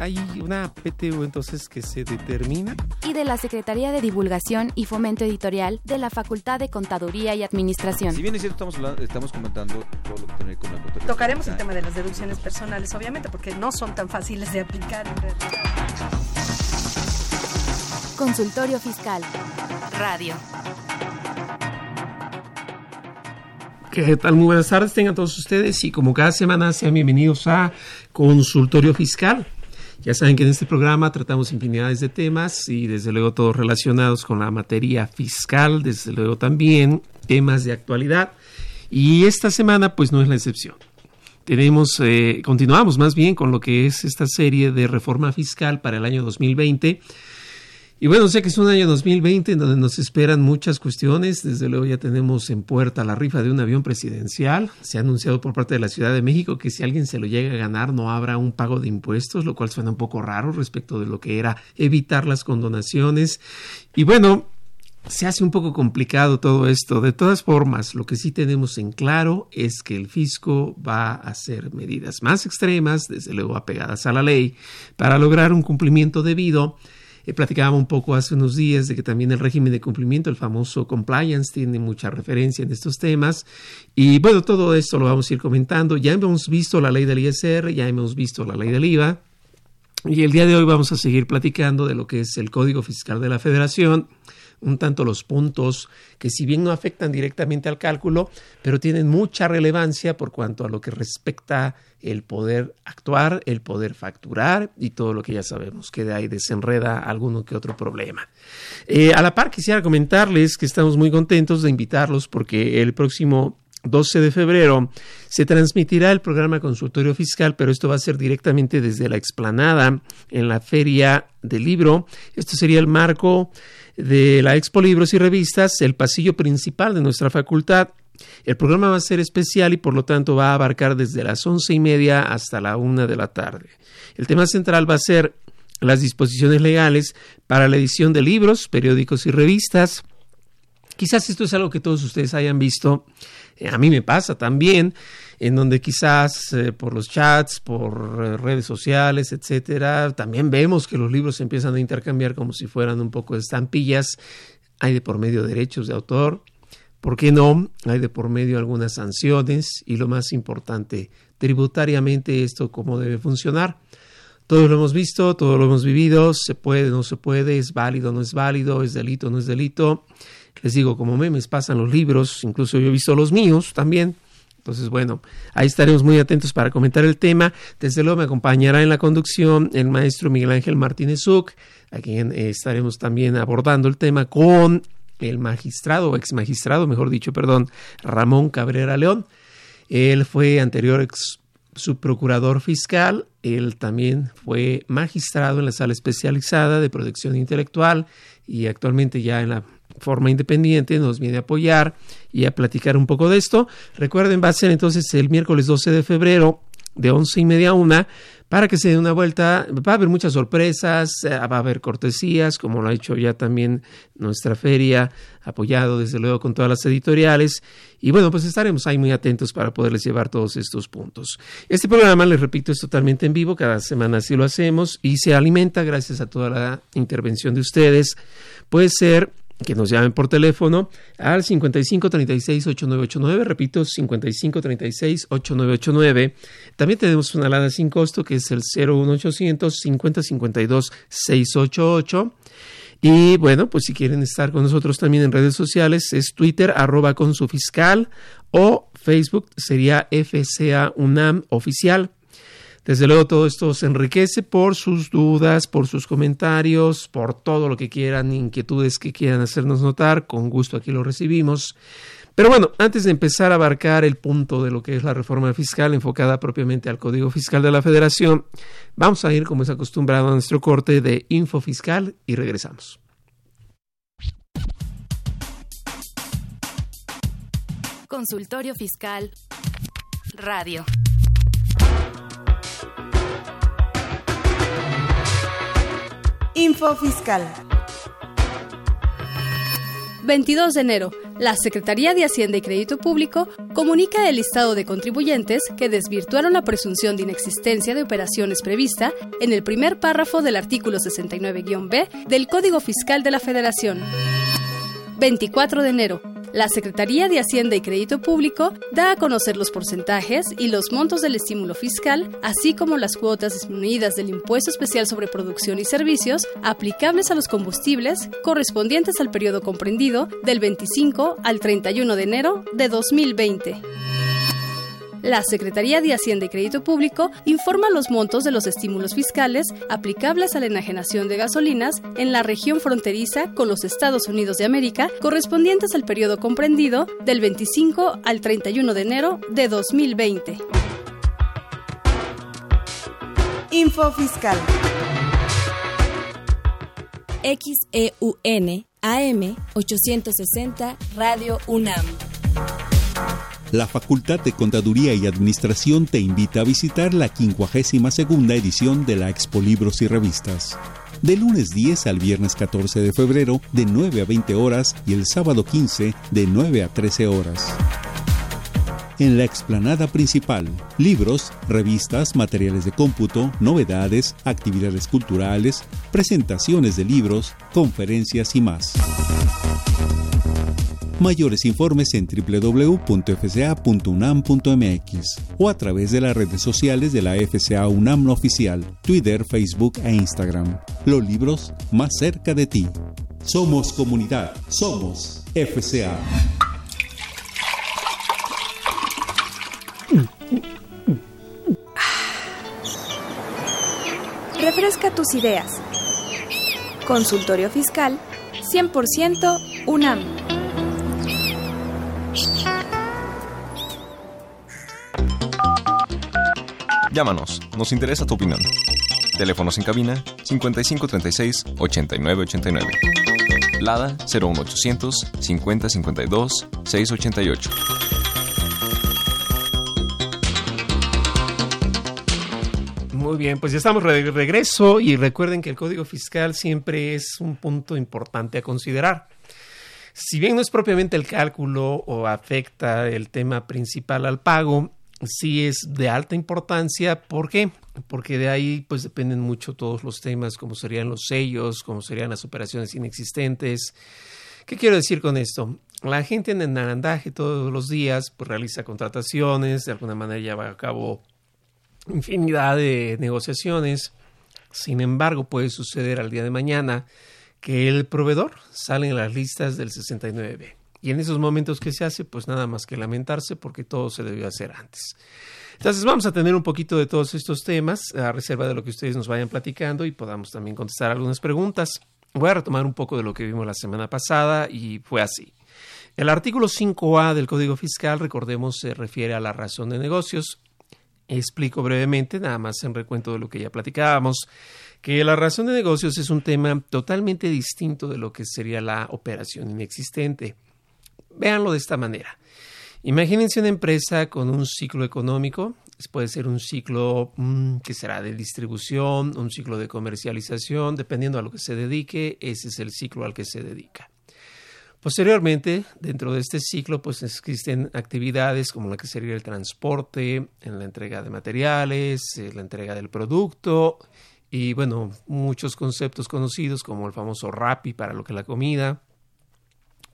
Hay una PTU entonces que se determina. y de la Secretaría de Divulgación y Fomento Editorial de la Facultad de Contaduría y Administración. Si bien es cierto, estamos, hablando- estamos comentando todo lo que tiene con la contabilidad. Tocaremos el tema de las deducciones personales, obviamente, porque no son tan fáciles de aplicar en realidad. Consultorio Fiscal. Radio. ¿Qué tal? Muy buenas tardes, tengan todos ustedes y como cada semana sean bienvenidos a Consultorio Fiscal. Ya saben que en este programa tratamos infinidades de temas y desde luego todos relacionados con la materia fiscal, desde luego también temas de actualidad y esta semana pues no es la excepción. Tenemos, eh, continuamos más bien con lo que es esta serie de reforma fiscal para el año 2020 Y bueno, sé que es un año 2020 en donde nos esperan muchas cuestiones. Desde luego ya tenemos en puerta la rifa de un avión presidencial. Se ha anunciado por parte de la Ciudad de México que si alguien se lo llega a ganar no habrá un pago de impuestos, lo cual suena un poco raro respecto de lo que era evitar las condonaciones. Y bueno, se hace un poco complicado todo esto. De todas formas, lo que sí tenemos en claro es que el fisco va a hacer medidas más extremas, desde luego apegadas a la ley, para lograr un cumplimiento debido. Eh, platicábamos un poco hace unos días de que también el régimen de cumplimiento, el famoso compliance, tiene mucha referencia en estos temas. Y bueno, todo esto lo vamos a ir comentando. Ya hemos visto la ley del ISR, ya hemos visto la ley del IVA. Y el día de hoy vamos a seguir platicando de lo que es el Código Fiscal de la Federación, un tanto los puntos que si bien no afectan directamente al cálculo, pero tienen mucha relevancia por cuanto a lo que respecta el poder actuar, el poder facturar y todo lo que ya sabemos que de ahí desenreda alguno que otro problema. Eh, a la par quisiera comentarles que estamos muy contentos de invitarlos porque el próximo 12 de febrero se transmitirá el programa Consultorio Fiscal, pero esto va a ser directamente desde la explanada en la Feria del Libro. Esto sería el marco de la Expo Libros y Revistas, el pasillo principal de nuestra facultad. El programa va a ser especial y por lo tanto va a abarcar desde las once y media hasta la una de la tarde. El tema central va a ser las disposiciones legales para la edición de libros, periódicos y revistas. Quizás esto es algo que todos ustedes hayan visto. Eh, a mí me pasa también, en donde quizás eh, por los chats, por eh, redes sociales, etcétera, también vemos que los libros se empiezan a intercambiar como si fueran un poco de estampillas. Hay de por medio derechos de autor. ¿Por qué no? Hay de por medio algunas sanciones y lo más importante, tributariamente esto cómo debe funcionar. Todos lo hemos visto, todos lo hemos vivido, se puede, no se puede, es válido, no es válido, es delito, no es delito. Les digo, como memes pasan los libros, incluso yo he visto los míos también. Entonces, bueno, ahí estaremos muy atentos para comentar el tema. Desde luego me acompañará en la conducción el maestro Miguel Ángel Martínez Zuc, a quien eh, estaremos también abordando el tema con el magistrado, o ex magistrado, mejor dicho, perdón, Ramón Cabrera León. Él fue anterior ex subprocurador fiscal, él también fue magistrado en la sala especializada de protección intelectual y actualmente ya en la forma independiente nos viene a apoyar y a platicar un poco de esto. Recuerden, va a ser entonces el miércoles 12 de febrero de once y media a una para que se dé una vuelta. Va a haber muchas sorpresas, eh, va a haber cortesías, como lo ha hecho ya también nuestra feria, apoyado desde luego con todas las editoriales. Y bueno, pues estaremos ahí muy atentos para poderles llevar todos estos puntos. Este programa, les repito, es totalmente en vivo, cada semana así lo hacemos y se alimenta gracias a toda la intervención de ustedes. Puede ser que nos llamen por teléfono al 55 36 8989, repito, 55 36 8989. También tenemos una alada sin costo que es el 01800 50 52 688. Y bueno, pues si quieren estar con nosotros también en redes sociales, es Twitter, arroba con su fiscal, o Facebook sería FCA UNAM oficial. Desde luego todo esto se enriquece por sus dudas, por sus comentarios, por todo lo que quieran, inquietudes que quieran hacernos notar, con gusto aquí lo recibimos. Pero bueno, antes de empezar a abarcar el punto de lo que es la reforma fiscal enfocada propiamente al Código Fiscal de la Federación, vamos a ir como es acostumbrado a nuestro corte de info fiscal y regresamos. Consultorio Fiscal Radio. Info Fiscal. 22 de enero. La Secretaría de Hacienda y Crédito Público comunica el listado de contribuyentes que desvirtuaron la presunción de inexistencia de operaciones prevista en el primer párrafo del artículo 69-B del Código Fiscal de la Federación. 24 de enero. La Secretaría de Hacienda y Crédito Público da a conocer los porcentajes y los montos del estímulo fiscal, así como las cuotas disminuidas del impuesto especial sobre producción y servicios aplicables a los combustibles correspondientes al periodo comprendido del 25 al 31 de enero de 2020. La Secretaría de Hacienda y Crédito Público informa los montos de los estímulos fiscales aplicables a la enajenación de gasolinas en la región fronteriza con los Estados Unidos de América correspondientes al periodo comprendido del 25 al 31 de enero de 2020. Info Fiscal. XEUN AM 860 Radio UNAM. La Facultad de Contaduría y Administración te invita a visitar la 52 edición de la Expo Libros y Revistas. De lunes 10 al viernes 14 de febrero, de 9 a 20 horas y el sábado 15, de 9 a 13 horas. En la explanada principal, libros, revistas, materiales de cómputo, novedades, actividades culturales, presentaciones de libros, conferencias y más. Mayores informes en www.fca.unam.mx o a través de las redes sociales de la FCA UNAM oficial, Twitter, Facebook e Instagram. Los libros más cerca de ti. Somos comunidad. Somos FCA. Refresca tus ideas. Consultorio Fiscal 100% UNAM. Llámanos, nos interesa tu opinión. Teléfonos en cabina 5536 8989. Lada 01800 5052 688. Muy bien, pues ya estamos de regreso y recuerden que el Código Fiscal siempre es un punto importante a considerar. Si bien no es propiamente el cálculo o afecta el tema principal al pago, sí es de alta importancia. ¿Por qué? Porque de ahí pues dependen mucho todos los temas, como serían los sellos, como serían las operaciones inexistentes. ¿Qué quiero decir con esto? La gente en el narandaje todos los días pues, realiza contrataciones, de alguna manera lleva a cabo infinidad de negociaciones. Sin embargo, puede suceder al día de mañana que el proveedor sale en las listas del 69B. Y en esos momentos que se hace, pues nada más que lamentarse porque todo se debió hacer antes. Entonces vamos a tener un poquito de todos estos temas a reserva de lo que ustedes nos vayan platicando y podamos también contestar algunas preguntas. Voy a retomar un poco de lo que vimos la semana pasada y fue así. El artículo 5A del Código Fiscal, recordemos, se refiere a la razón de negocios. Explico brevemente, nada más en recuento de lo que ya platicábamos, que la razón de negocios es un tema totalmente distinto de lo que sería la operación inexistente. Véanlo de esta manera. Imagínense una empresa con un ciclo económico, puede ser un ciclo mm, que será de distribución, un ciclo de comercialización, dependiendo a lo que se dedique, ese es el ciclo al que se dedica. Posteriormente, dentro de este ciclo, pues existen actividades como la que sería el transporte, en la entrega de materiales, eh, la entrega del producto y bueno, muchos conceptos conocidos como el famoso RAPI para lo que es la comida,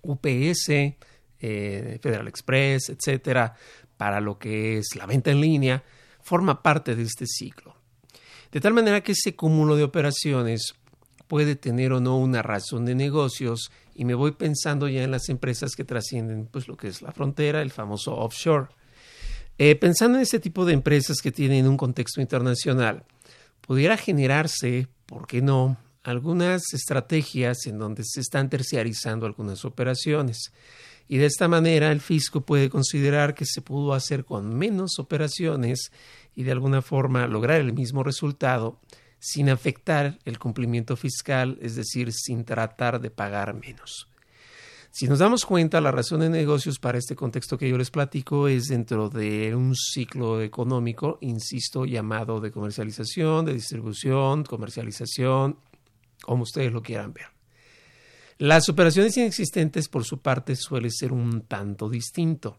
UPS, eh, Federal Express, etcétera, para lo que es la venta en línea, forma parte de este ciclo. De tal manera que ese cúmulo de operaciones puede tener o no una razón de negocios y me voy pensando ya en las empresas que trascienden pues lo que es la frontera, el famoso offshore. Eh, pensando en este tipo de empresas que tienen un contexto internacional, pudiera generarse, ¿por qué no?, algunas estrategias en donde se están terciarizando algunas operaciones. Y de esta manera el fisco puede considerar que se pudo hacer con menos operaciones y de alguna forma lograr el mismo resultado sin afectar el cumplimiento fiscal, es decir, sin tratar de pagar menos. Si nos damos cuenta, la razón de negocios para este contexto que yo les platico es dentro de un ciclo económico, insisto, llamado de comercialización, de distribución, comercialización, como ustedes lo quieran ver. Las operaciones inexistentes, por su parte, suele ser un tanto distinto.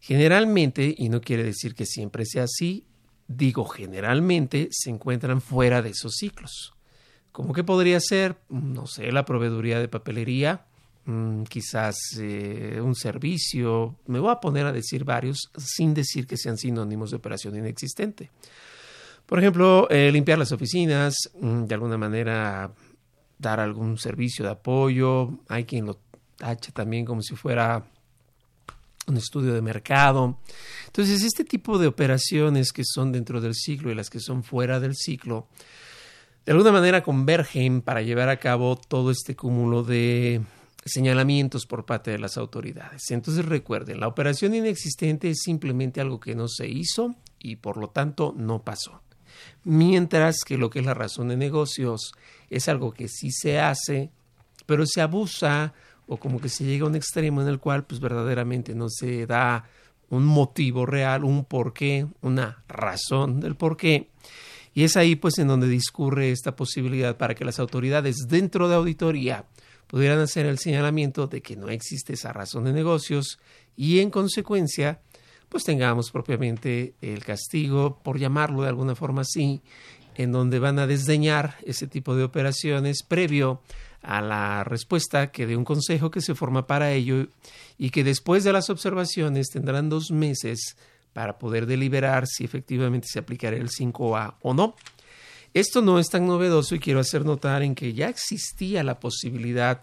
Generalmente, y no quiere decir que siempre sea así, digo generalmente, se encuentran fuera de esos ciclos. ¿Cómo que podría ser? No sé, la proveeduría de papelería, quizás eh, un servicio, me voy a poner a decir varios sin decir que sean sinónimos de operación inexistente. Por ejemplo, eh, limpiar las oficinas, mm, de alguna manera dar algún servicio de apoyo, hay quien lo tacha también como si fuera un estudio de mercado. Entonces, este tipo de operaciones que son dentro del ciclo y las que son fuera del ciclo, de alguna manera convergen para llevar a cabo todo este cúmulo de señalamientos por parte de las autoridades. Entonces recuerden, la operación inexistente es simplemente algo que no se hizo y por lo tanto no pasó. Mientras que lo que es la razón de negocios es algo que sí se hace, pero se abusa o como que se llega a un extremo en el cual pues verdaderamente no se da un motivo real, un porqué, una razón del porqué y es ahí pues en donde discurre esta posibilidad para que las autoridades dentro de auditoría pudieran hacer el señalamiento de que no existe esa razón de negocios y en consecuencia pues tengamos propiamente el castigo, por llamarlo de alguna forma así, en donde van a desdeñar ese tipo de operaciones previo a la respuesta que de un consejo que se forma para ello y que después de las observaciones tendrán dos meses para poder deliberar si efectivamente se aplicará el 5A o no. Esto no es tan novedoso y quiero hacer notar en que ya existía la posibilidad,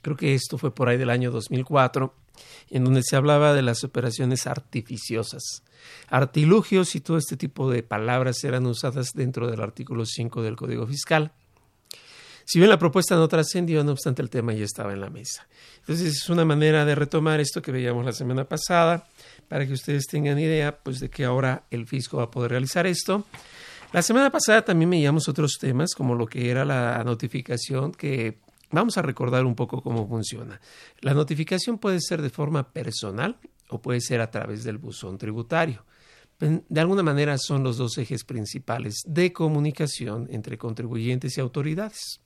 creo que esto fue por ahí del año 2004, en donde se hablaba de las operaciones artificiosas. Artilugios y todo este tipo de palabras eran usadas dentro del artículo 5 del Código Fiscal. Si bien la propuesta no trascendió, no obstante el tema ya estaba en la mesa. Entonces es una manera de retomar esto que veíamos la semana pasada, para que ustedes tengan idea pues, de que ahora el fisco va a poder realizar esto. La semana pasada también veíamos otros temas, como lo que era la notificación, que vamos a recordar un poco cómo funciona. La notificación puede ser de forma personal o puede ser a través del buzón tributario. De alguna manera son los dos ejes principales de comunicación entre contribuyentes y autoridades.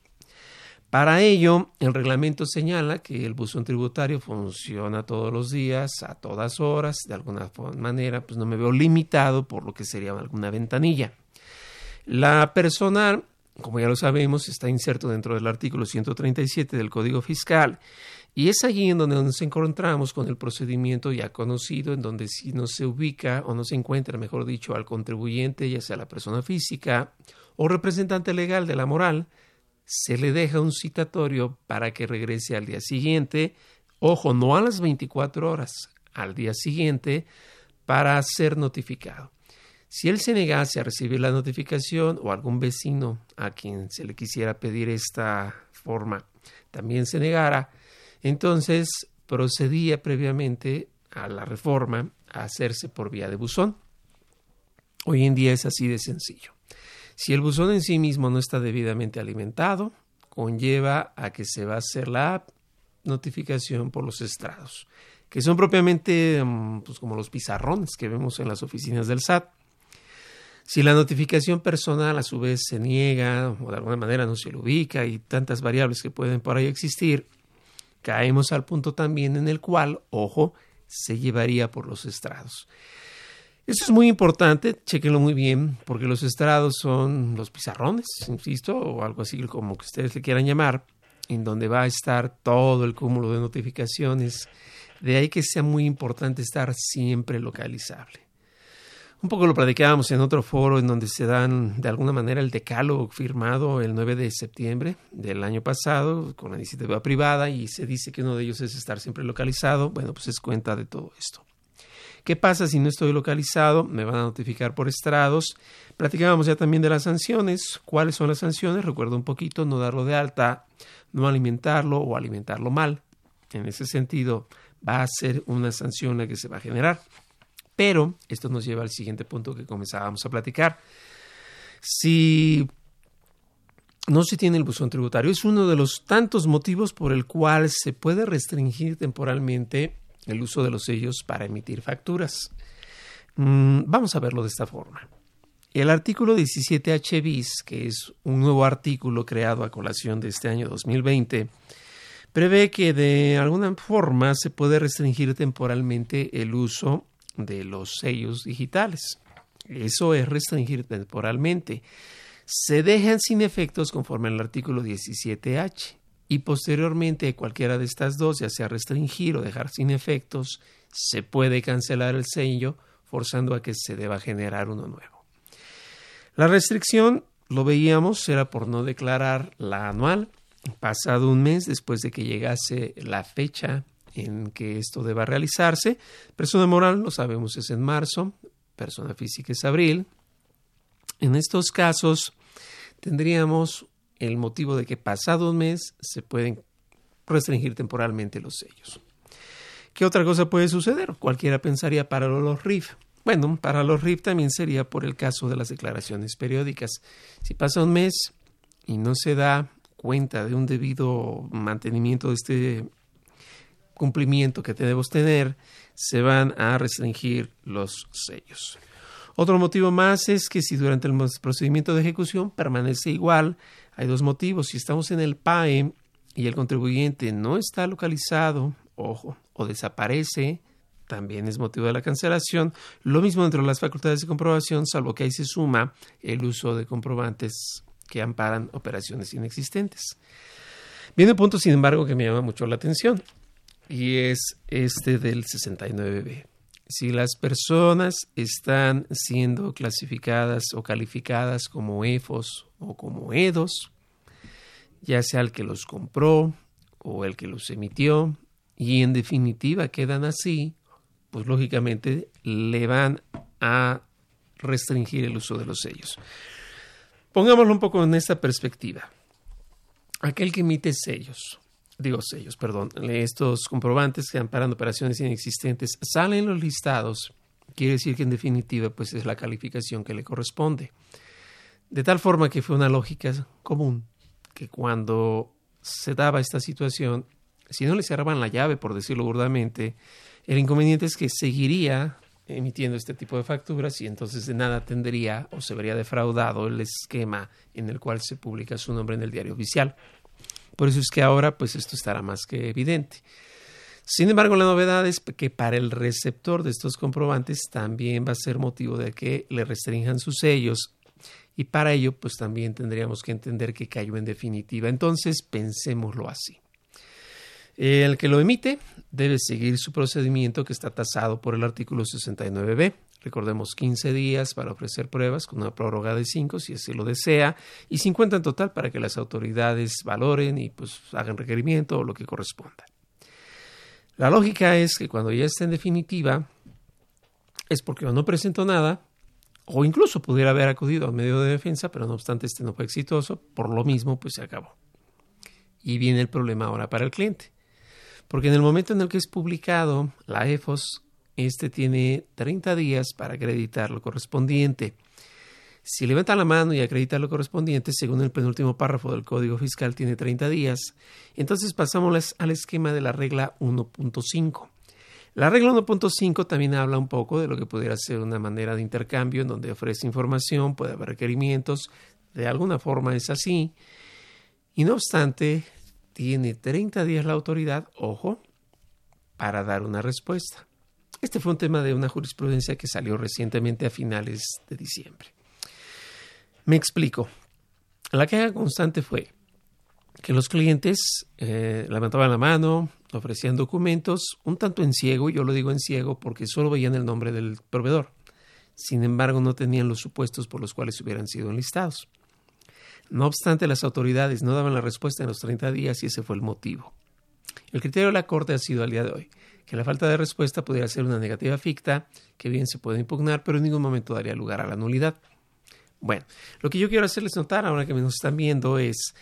Para ello, el reglamento señala que el buzón tributario funciona todos los días, a todas horas, de alguna manera, pues no me veo limitado por lo que sería alguna ventanilla. La personal, como ya lo sabemos, está inserto dentro del artículo 137 del Código Fiscal y es allí en donde nos encontramos con el procedimiento ya conocido, en donde si no se ubica o no se encuentra, mejor dicho, al contribuyente, ya sea la persona física o representante legal de la moral, se le deja un citatorio para que regrese al día siguiente, ojo, no a las 24 horas, al día siguiente, para ser notificado. Si él se negase a recibir la notificación o algún vecino a quien se le quisiera pedir esta forma también se negara, entonces procedía previamente a la reforma a hacerse por vía de buzón. Hoy en día es así de sencillo. Si el buzón en sí mismo no está debidamente alimentado, conlleva a que se va a hacer la notificación por los estrados, que son propiamente mm, pues, como los pizarrones que vemos en las oficinas del SAT. Si la notificación personal a su vez se niega o de alguna manera no se lo ubica y tantas variables que pueden por ahí existir, caemos al punto también en el cual, ojo, se llevaría por los estrados. Eso es muy importante, chequenlo muy bien, porque los estrados son los pizarrones, insisto, o algo así como que ustedes le quieran llamar, en donde va a estar todo el cúmulo de notificaciones. De ahí que sea muy importante estar siempre localizable. Un poco lo platicábamos en otro foro en donde se dan de alguna manera el decálogo firmado el 9 de septiembre del año pasado con la iniciativa privada y se dice que uno de ellos es estar siempre localizado. Bueno, pues es cuenta de todo esto. ¿Qué pasa si no estoy localizado? Me van a notificar por estrados. Platicábamos ya también de las sanciones. ¿Cuáles son las sanciones? Recuerdo un poquito, no darlo de alta, no alimentarlo o alimentarlo mal. En ese sentido, va a ser una sanción la que se va a generar. Pero esto nos lleva al siguiente punto que comenzábamos a platicar. Si no se tiene el buzón tributario. Es uno de los tantos motivos por el cual se puede restringir temporalmente el uso de los sellos para emitir facturas. Mm, vamos a verlo de esta forma. El artículo 17H bis, que es un nuevo artículo creado a colación de este año 2020, prevé que de alguna forma se puede restringir temporalmente el uso de los sellos digitales. Eso es restringir temporalmente. Se dejan sin efectos conforme al artículo 17H y posteriormente cualquiera de estas dos, ya sea restringir o dejar sin efectos, se puede cancelar el sello forzando a que se deba generar uno nuevo. La restricción, lo veíamos, era por no declarar la anual, pasado un mes después de que llegase la fecha en que esto deba realizarse. Persona moral, lo sabemos, es en marzo, persona física es abril. En estos casos tendríamos el motivo de que pasado un mes se pueden restringir temporalmente los sellos. ¿Qué otra cosa puede suceder? Cualquiera pensaría para los RIF. Bueno, para los RIF también sería por el caso de las declaraciones periódicas. Si pasa un mes y no se da cuenta de un debido mantenimiento de este cumplimiento que debemos tener, se van a restringir los sellos. Otro motivo más es que si durante el procedimiento de ejecución permanece igual, hay dos motivos. Si estamos en el PAE y el contribuyente no está localizado, ojo, o desaparece, también es motivo de la cancelación. Lo mismo dentro de las facultades de comprobación, salvo que ahí se suma el uso de comprobantes que amparan operaciones inexistentes. Viene un punto, sin embargo, que me llama mucho la atención y es este del 69B. Si las personas están siendo clasificadas o calificadas como EFOS o como EDOS, ya sea el que los compró o el que los emitió, y en definitiva quedan así, pues lógicamente le van a restringir el uso de los sellos. Pongámoslo un poco en esta perspectiva. Aquel que emite sellos digo sellos, perdón, estos comprobantes que amparan operaciones inexistentes salen los listados, quiere decir que en definitiva pues es la calificación que le corresponde. De tal forma que fue una lógica común que cuando se daba esta situación, si no le cerraban la llave, por decirlo burdamente, el inconveniente es que seguiría emitiendo este tipo de facturas y entonces de nada tendría o se vería defraudado el esquema en el cual se publica su nombre en el diario oficial. Por eso es que ahora pues esto estará más que evidente. Sin embargo, la novedad es que para el receptor de estos comprobantes también va a ser motivo de que le restrinjan sus sellos y para ello pues también tendríamos que entender que cayó en definitiva. Entonces, pensémoslo así. El que lo emite debe seguir su procedimiento que está tasado por el artículo 69b. Recordemos 15 días para ofrecer pruebas con una prórroga de 5 si así lo desea y 50 en total para que las autoridades valoren y pues hagan requerimiento o lo que corresponda. La lógica es que cuando ya esté en definitiva es porque no presentó nada o incluso pudiera haber acudido al medio de defensa, pero no obstante este no fue exitoso, por lo mismo pues se acabó. Y viene el problema ahora para el cliente. Porque en el momento en el que es publicado, la EFOS este tiene 30 días para acreditar lo correspondiente. Si levanta la mano y acredita lo correspondiente, según el penúltimo párrafo del Código Fiscal, tiene 30 días. Entonces pasamos al esquema de la regla 1.5. La regla 1.5 también habla un poco de lo que pudiera ser una manera de intercambio en donde ofrece información, puede haber requerimientos, de alguna forma es así. Y no obstante, tiene 30 días la autoridad, ojo, para dar una respuesta. Este fue un tema de una jurisprudencia que salió recientemente a finales de diciembre. Me explico. La queja constante fue que los clientes eh, levantaban la mano, ofrecían documentos, un tanto en ciego, yo lo digo en ciego porque solo veían el nombre del proveedor. Sin embargo, no tenían los supuestos por los cuales hubieran sido enlistados. No obstante, las autoridades no daban la respuesta en los 30 días y ese fue el motivo. El criterio de la Corte ha sido al día de hoy que la falta de respuesta pudiera ser una negativa ficta, que bien se puede impugnar, pero en ningún momento daría lugar a la nulidad. Bueno, lo que yo quiero hacerles notar ahora que nos están viendo es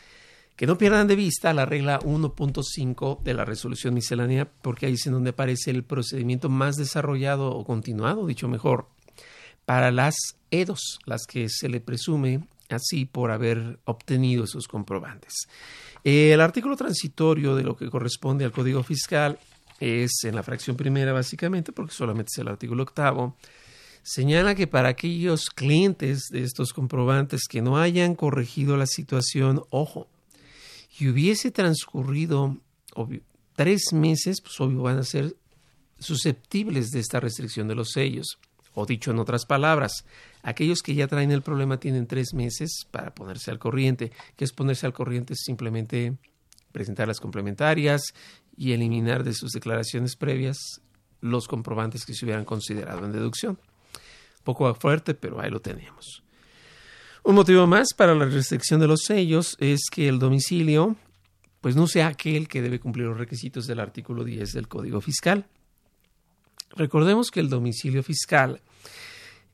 que no pierdan de vista la regla 1.5 de la resolución miscelánea, porque ahí es en donde aparece el procedimiento más desarrollado o continuado, dicho mejor, para las EDOS, las que se le presume así por haber obtenido esos comprobantes. El artículo transitorio de lo que corresponde al Código Fiscal es en la fracción primera básicamente, porque solamente es el artículo octavo, señala que para aquellos clientes de estos comprobantes que no hayan corregido la situación, ojo, y hubiese transcurrido tres meses, pues obvio van a ser susceptibles de esta restricción de los sellos. O dicho en otras palabras, aquellos que ya traen el problema tienen tres meses para ponerse al corriente. ¿Qué es ponerse al corriente? Simplemente presentar las complementarias y eliminar de sus declaraciones previas los comprobantes que se hubieran considerado en deducción. Poco fuerte, pero ahí lo tenemos. Un motivo más para la restricción de los sellos es que el domicilio pues no sea aquel que debe cumplir los requisitos del artículo 10 del Código Fiscal. Recordemos que el domicilio fiscal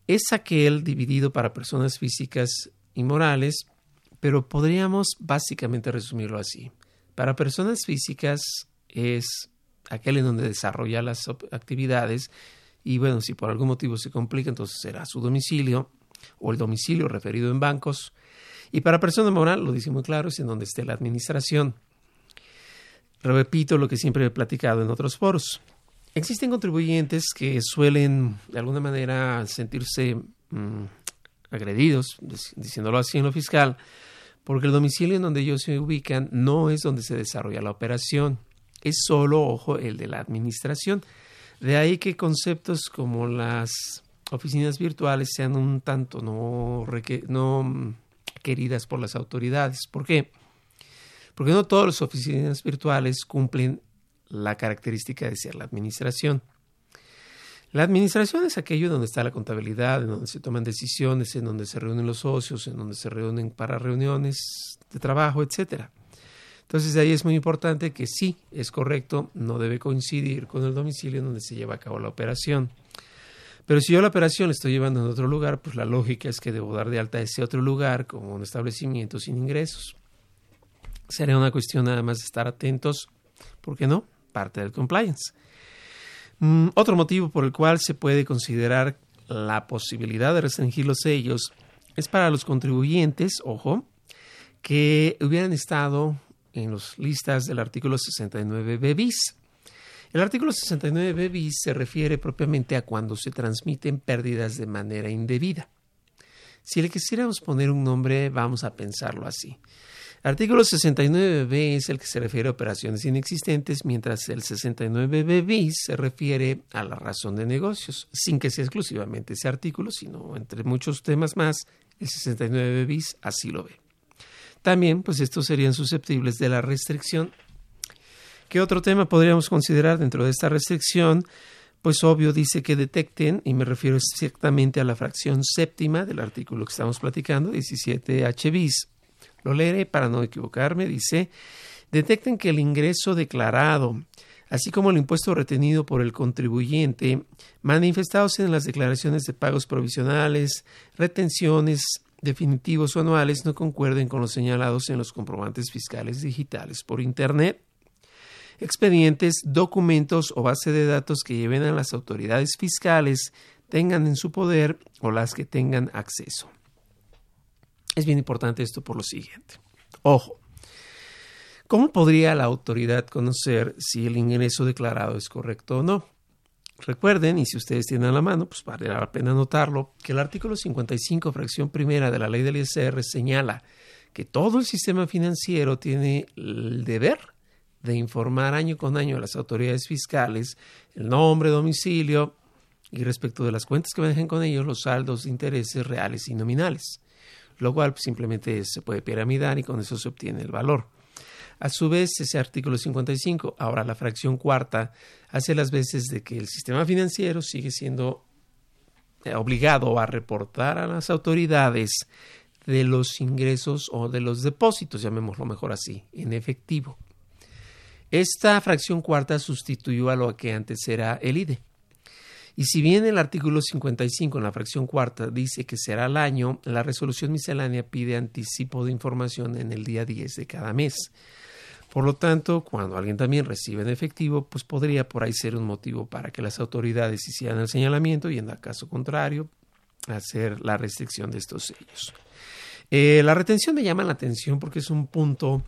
es aquel dividido para personas físicas y morales, pero podríamos básicamente resumirlo así. Para personas físicas es aquel en donde desarrolla las actividades y bueno, si por algún motivo se complica, entonces será su domicilio o el domicilio referido en bancos. Y para persona moral, lo dice muy claro, es en donde esté la administración. Repito lo que siempre he platicado en otros foros. Existen contribuyentes que suelen de alguna manera sentirse mm, agredidos, diciéndolo así en lo fiscal, porque el domicilio en donde ellos se ubican no es donde se desarrolla la operación, es solo, ojo, el de la administración. De ahí que conceptos como las oficinas virtuales sean un tanto no, no mm, queridas por las autoridades. ¿Por qué? Porque no todas las oficinas virtuales cumplen la característica de ser la administración. La administración es aquello donde está la contabilidad, en donde se toman decisiones, en donde se reúnen los socios, en donde se reúnen para reuniones de trabajo, etcétera. Entonces, ahí es muy importante que sí, es correcto, no debe coincidir con el domicilio en donde se lleva a cabo la operación. Pero si yo la operación la estoy llevando en otro lugar, pues la lógica es que debo dar de alta ese otro lugar como un establecimiento sin ingresos. Sería una cuestión nada más de estar atentos, ¿por qué no? parte del compliance. Mm, otro motivo por el cual se puede considerar la posibilidad de restringir los sellos es para los contribuyentes, ojo, que hubieran estado en las listas del artículo 69b bis. El artículo 69b bis se refiere propiamente a cuando se transmiten pérdidas de manera indebida. Si le quisiéramos poner un nombre, vamos a pensarlo así. Artículo 69b es el que se refiere a operaciones inexistentes, mientras el 69b bis se refiere a la razón de negocios, sin que sea exclusivamente ese artículo, sino entre muchos temas más, el 69b bis así lo ve. También, pues estos serían susceptibles de la restricción. ¿Qué otro tema podríamos considerar dentro de esta restricción? Pues obvio dice que detecten, y me refiero exactamente a la fracción séptima del artículo que estamos platicando, 17h bis lo leeré para no equivocarme. Dice, detecten que el ingreso declarado, así como el impuesto retenido por el contribuyente, manifestados en las declaraciones de pagos provisionales, retenciones, definitivos o anuales, no concuerden con los señalados en los comprobantes fiscales digitales por Internet expedientes, documentos o base de datos que lleven a las autoridades fiscales tengan en su poder o las que tengan acceso. Es bien importante esto por lo siguiente. Ojo, ¿cómo podría la autoridad conocer si el ingreso declarado es correcto o no? Recuerden, y si ustedes tienen a la mano, pues vale la pena notarlo, que el artículo 55, fracción primera de la ley del ISR señala que todo el sistema financiero tiene el deber de informar año con año a las autoridades fiscales el nombre, domicilio y respecto de las cuentas que manejan con ellos los saldos intereses reales y nominales lo cual simplemente se puede piramidar y con eso se obtiene el valor. A su vez, ese artículo 55, ahora la fracción cuarta, hace las veces de que el sistema financiero sigue siendo eh, obligado a reportar a las autoridades de los ingresos o de los depósitos, llamémoslo mejor así, en efectivo. Esta fracción cuarta sustituyó a lo que antes era el IDE. Y si bien el artículo 55 en la fracción cuarta dice que será al año, la resolución miscelánea pide anticipo de información en el día 10 de cada mes. Por lo tanto, cuando alguien también recibe en efectivo, pues podría por ahí ser un motivo para que las autoridades hicieran el señalamiento y en el caso contrario, hacer la restricción de estos sellos. Eh, la retención me llama la atención porque es un punto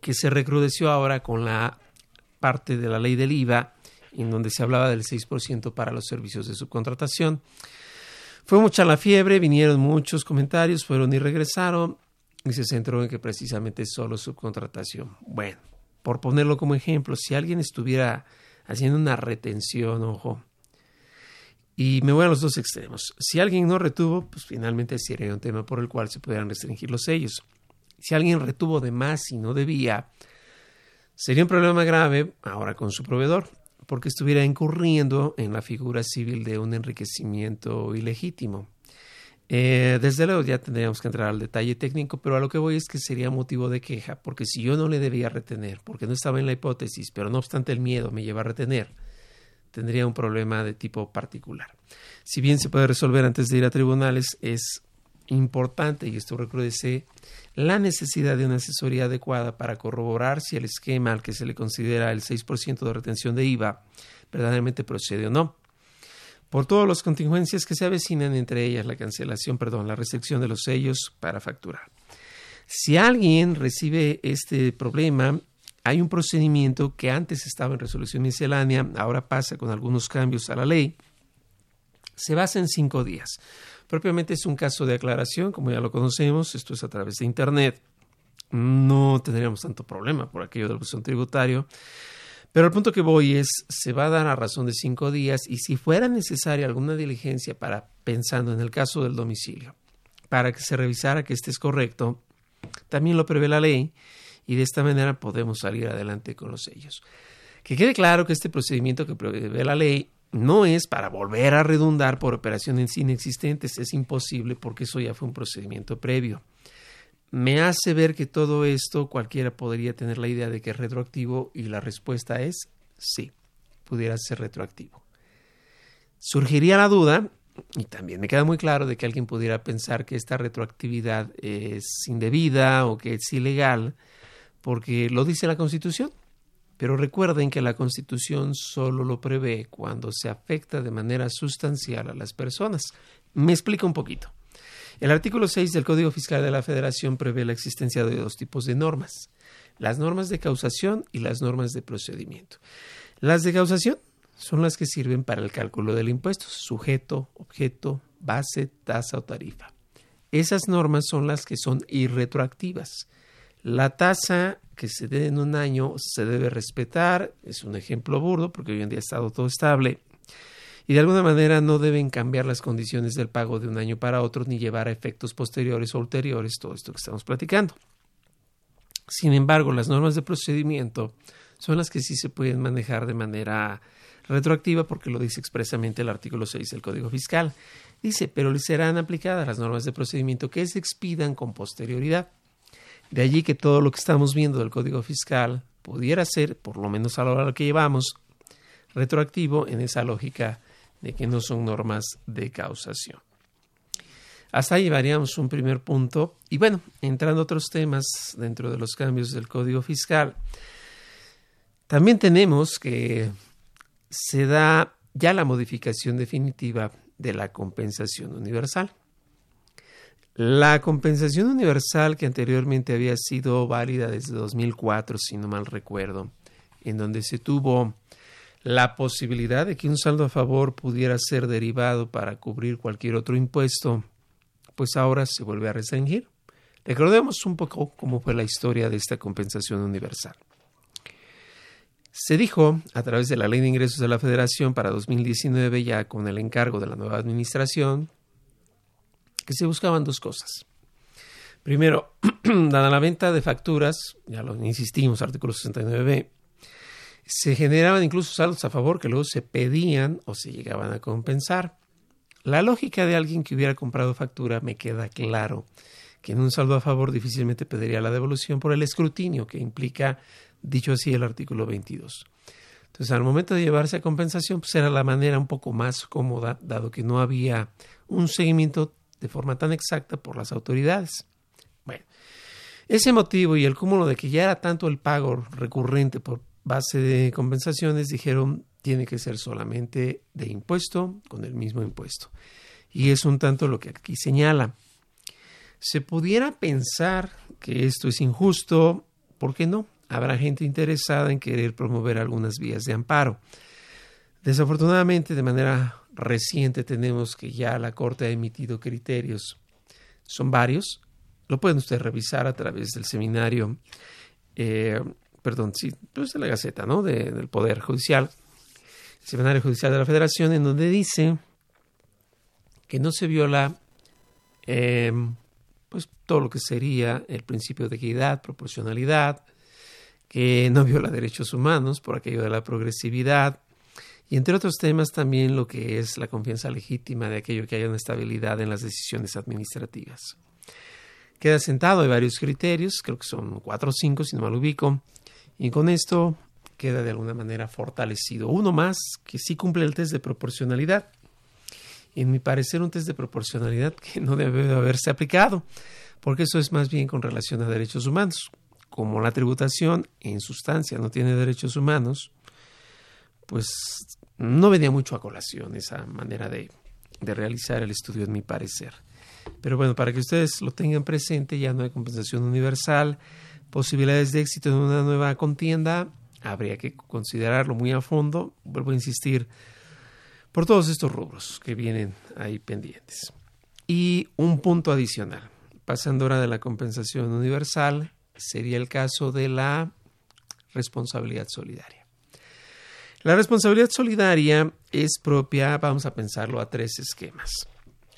que se recrudeció ahora con la parte de la ley del IVA, en donde se hablaba del 6% para los servicios de subcontratación. Fue mucha la fiebre, vinieron muchos comentarios, fueron y regresaron, y se centró en que precisamente solo subcontratación. Bueno, por ponerlo como ejemplo, si alguien estuviera haciendo una retención, ojo, y me voy a los dos extremos. Si alguien no retuvo, pues finalmente sería un tema por el cual se pudieran restringir los sellos. Si alguien retuvo de más y no debía, sería un problema grave ahora con su proveedor, porque estuviera incurriendo en la figura civil de un enriquecimiento ilegítimo. Eh, desde luego ya tendríamos que entrar al detalle técnico, pero a lo que voy es que sería motivo de queja, porque si yo no le debía retener, porque no estaba en la hipótesis, pero no obstante el miedo me lleva a retener, tendría un problema de tipo particular. Si bien se puede resolver antes de ir a tribunales, es importante, y esto recrudece, la necesidad de una asesoría adecuada para corroborar si el esquema al que se le considera el 6% de retención de IVA verdaderamente procede o no. Por todas las contingencias que se avecinan, entre ellas la cancelación, perdón, la restricción de los sellos para facturar. Si alguien recibe este problema, hay un procedimiento que antes estaba en resolución miscelánea, ahora pasa con algunos cambios a la ley. Se basa en cinco días. Propiamente es un caso de aclaración, como ya lo conocemos, esto es a través de Internet. No tendríamos tanto problema por aquello de la opción tributario. Pero el punto que voy es, se va a dar a razón de cinco días y si fuera necesaria alguna diligencia para, pensando en el caso del domicilio, para que se revisara que este es correcto, también lo prevé la ley y de esta manera podemos salir adelante con los sellos. Que quede claro que este procedimiento que prevé la ley no es para volver a redundar por operaciones inexistentes, es imposible porque eso ya fue un procedimiento previo. Me hace ver que todo esto cualquiera podría tener la idea de que es retroactivo y la respuesta es sí, pudiera ser retroactivo. Surgiría la duda, y también me queda muy claro de que alguien pudiera pensar que esta retroactividad es indebida o que es ilegal, porque lo dice la Constitución. Pero recuerden que la Constitución solo lo prevé cuando se afecta de manera sustancial a las personas. Me explico un poquito. El artículo 6 del Código Fiscal de la Federación prevé la existencia de dos tipos de normas, las normas de causación y las normas de procedimiento. Las de causación son las que sirven para el cálculo del impuesto, sujeto, objeto, base, tasa o tarifa. Esas normas son las que son irretroactivas. La tasa que se dé en un año se debe respetar, es un ejemplo burdo porque hoy en día ha estado todo estable y de alguna manera no deben cambiar las condiciones del pago de un año para otro ni llevar a efectos posteriores o ulteriores todo esto que estamos platicando. Sin embargo, las normas de procedimiento son las que sí se pueden manejar de manera retroactiva porque lo dice expresamente el artículo 6 del Código Fiscal. Dice, pero serán aplicadas las normas de procedimiento que se expidan con posterioridad. De allí que todo lo que estamos viendo del Código Fiscal pudiera ser, por lo menos a la hora que llevamos, retroactivo en esa lógica de que no son normas de causación. Hasta ahí llevaríamos un primer punto. Y bueno, entrando a otros temas dentro de los cambios del Código Fiscal, también tenemos que se da ya la modificación definitiva de la compensación universal. La compensación universal que anteriormente había sido válida desde 2004, si no mal recuerdo, en donde se tuvo la posibilidad de que un saldo a favor pudiera ser derivado para cubrir cualquier otro impuesto, pues ahora se vuelve a restringir. Recordemos un poco cómo fue la historia de esta compensación universal. Se dijo, a través de la Ley de Ingresos de la Federación para 2019, ya con el encargo de la nueva administración, que se buscaban dos cosas. Primero, dada la venta de facturas, ya lo insistimos, artículo 69b, se generaban incluso saldos a favor que luego se pedían o se llegaban a compensar. La lógica de alguien que hubiera comprado factura me queda claro que en un saldo a favor difícilmente pediría la devolución por el escrutinio que implica, dicho así, el artículo 22. Entonces, al momento de llevarse a compensación, pues era la manera un poco más cómoda, dado que no había un seguimiento de forma tan exacta por las autoridades. Bueno, ese motivo y el cúmulo de que ya era tanto el pago recurrente por base de compensaciones, dijeron tiene que ser solamente de impuesto con el mismo impuesto. Y es un tanto lo que aquí señala. Se pudiera pensar que esto es injusto, ¿por qué no? Habrá gente interesada en querer promover algunas vías de amparo. Desafortunadamente, de manera reciente tenemos que ya la Corte ha emitido criterios. Son varios. Lo pueden ustedes revisar a través del seminario, eh, perdón, sí, pues de la Gaceta, ¿no? del Poder Judicial, el Seminario Judicial de la Federación, en donde dice que no se viola em, pues todo lo que sería el principio de equidad, proporcionalidad, que no viola derechos humanos por aquello de la progresividad, y entre otros temas también lo que es la confianza legítima de aquello que haya una estabilidad en las decisiones administrativas. Queda sentado, hay varios criterios, creo que son cuatro o cinco si no mal ubico, y con esto queda de alguna manera fortalecido. Uno más que sí cumple el test de proporcionalidad. En mi parecer, un test de proporcionalidad que no debe haberse aplicado, porque eso es más bien con relación a derechos humanos. Como la tributación en sustancia no tiene derechos humanos, pues no venía mucho a colación esa manera de, realizar el estudio, en mi parecer. Pero bueno, para que ustedes lo tengan presente, ya no hay compensación universal, posibilidades de éxito en una nueva contienda, habría que considerarlo muy a fondo, vuelvo a insistir, por todos estos rubros que vienen ahí pendientes. Y un punto adicional, pasando ahora de la compensación universal, sería el caso de la responsabilidad solidaria. La responsabilidad solidaria es propia, vamos a pensarlo, a tres esquemas.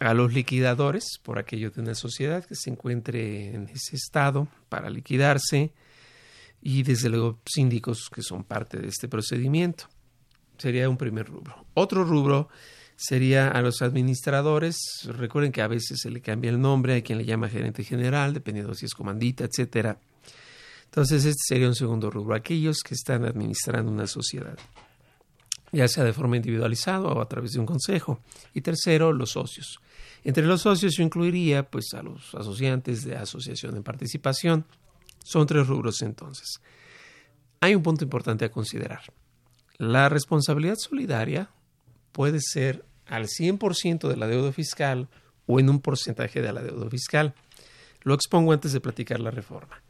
A los liquidadores, por aquello de una sociedad que se encuentre en ese estado para liquidarse, y desde luego síndicos que son parte de este procedimiento. Sería un primer rubro. Otro rubro sería a los administradores. Recuerden que a veces se le cambia el nombre, hay quien le llama gerente general, dependiendo si es comandita, etcétera. Entonces, este sería un segundo rubro, aquellos que están administrando una sociedad ya sea de forma individualizada o a través de un consejo. Y tercero, los socios. Entre los socios yo incluiría pues a los asociantes de asociación en participación. Son tres rubros entonces. Hay un punto importante a considerar. La responsabilidad solidaria puede ser al 100% de la deuda fiscal o en un porcentaje de la deuda fiscal. Lo expongo antes de platicar la reforma.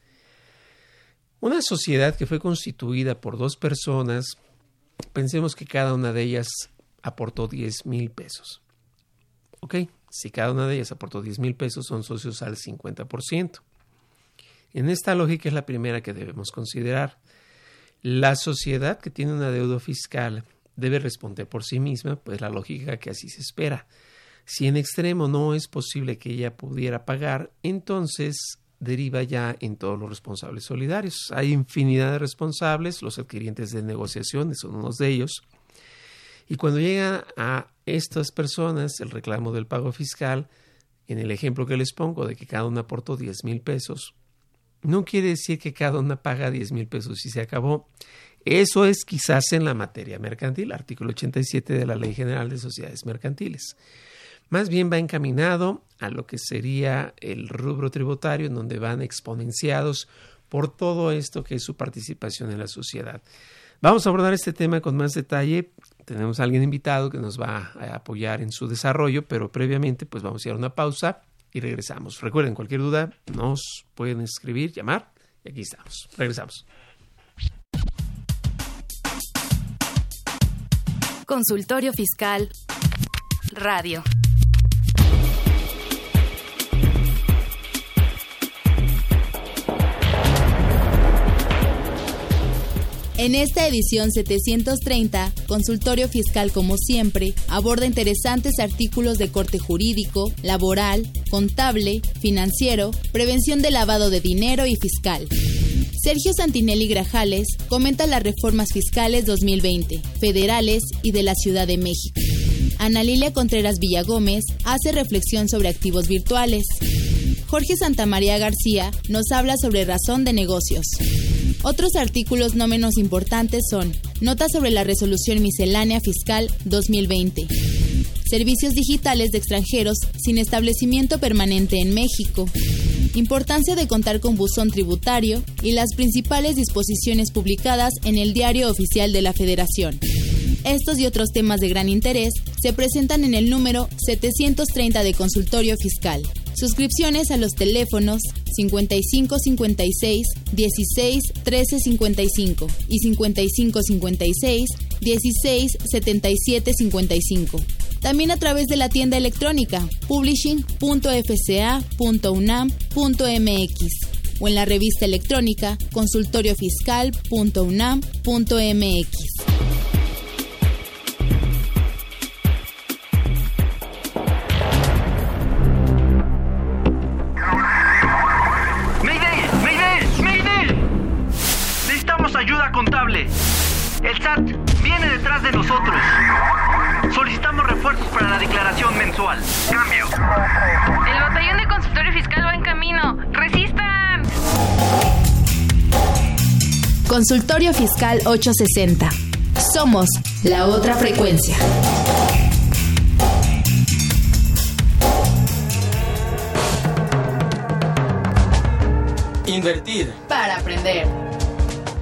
Una sociedad que fue constituida por dos personas pensemos que cada una de ellas aportó 10 mil pesos. ¿Ok? Si cada una de ellas aportó 10 mil pesos, son socios al 50%. En esta lógica es la primera que debemos considerar. La sociedad que tiene una deuda fiscal debe responder por sí misma, pues la lógica que así se espera. Si en extremo no es posible que ella pudiera pagar, entonces deriva ya en todos los responsables solidarios. Hay infinidad de responsables, los adquirientes de negociaciones son unos de ellos. Y cuando llega a estas personas el reclamo del pago fiscal, en el ejemplo que les pongo de que cada una aportó 10 mil pesos, no quiere decir que cada una paga 10 mil pesos y se acabó. Eso es quizás en la materia mercantil, artículo 87 de la Ley General de Sociedades Mercantiles. Más bien va encaminado a lo que sería el rubro tributario, en donde van exponenciados por todo esto que es su participación en la sociedad. Vamos a abordar este tema con más detalle. Tenemos a alguien invitado que nos va a apoyar en su desarrollo, pero previamente pues vamos a ir a una pausa y regresamos. Recuerden, cualquier duda nos pueden escribir, llamar y aquí estamos. Regresamos. Consultorio Fiscal Radio. En esta edición 730, Consultorio Fiscal como siempre, aborda interesantes artículos de corte jurídico, laboral, contable, financiero, prevención de lavado de dinero y fiscal. Sergio Santinelli Grajales comenta las reformas fiscales 2020, federales y de la Ciudad de México. Ana Lilia Contreras Villagómez hace reflexión sobre activos virtuales. Jorge Santamaría García nos habla sobre razón de negocios. Otros artículos no menos importantes son Nota sobre la Resolución Miscelánea Fiscal 2020. Servicios digitales de extranjeros sin establecimiento permanente en México. Importancia de contar con buzón tributario y las principales disposiciones publicadas en el Diario Oficial de la Federación. Estos y otros temas de gran interés se presentan en el número 730 de Consultorio Fiscal. Suscripciones a los teléfonos 5556 16 13 55 y 5556 16 77 55. También a través de la tienda electrónica publishing.fca.unam.mx o en la revista electrónica consultoriofiscal.unam.mx. SAT viene detrás de nosotros. Solicitamos refuerzos para la declaración mensual. Cambio. El batallón de consultorio fiscal va en camino. ¡Resistan! Consultorio Fiscal 860. Somos la otra frecuencia. Invertir. Para aprender.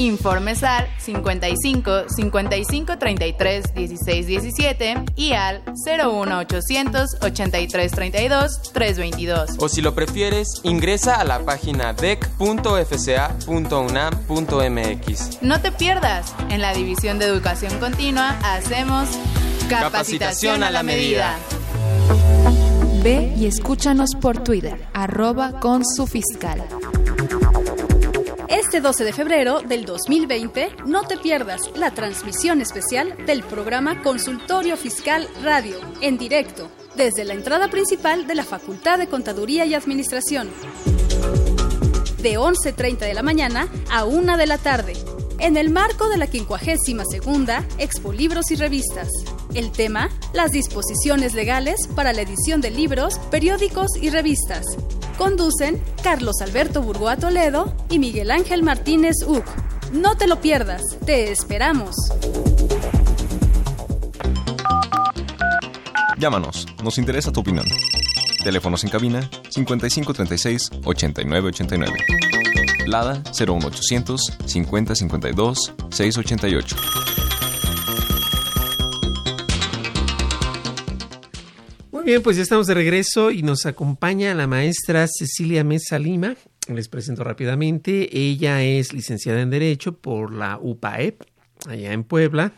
Informes al 55 55 33 16 17 y al 01 800 83 32 322. O si lo prefieres, ingresa a la página dec.fca.unam.mx. No te pierdas, en la División de Educación Continua hacemos capacitación, a la medida. Ve y escúchanos por Twitter, arroba con su fiscal. Este 12 de febrero del 2020, no te pierdas la transmisión especial del programa Consultorio Fiscal Radio, en directo, desde la entrada principal de la Facultad de Contaduría y Administración. De 11.30 de la mañana a 1 de la tarde, en el marco de la 52 Expo Libros y Revistas. El tema, las disposiciones legales para la edición de libros, periódicos y revistas, Conducen Carlos Alberto Burgoa Toledo y Miguel Ángel Martínez Uc. No te lo pierdas, te esperamos. Llámanos, nos interesa tu opinión. Teléfonos en cabina 5536 8989. Lada 01800 5052 688. Bien, pues ya estamos de regreso y nos acompaña la maestra Cecilia Mesa Lima. Les presento rápidamente. Ella es licenciada en Derecho por la UPAEP, allá en Puebla.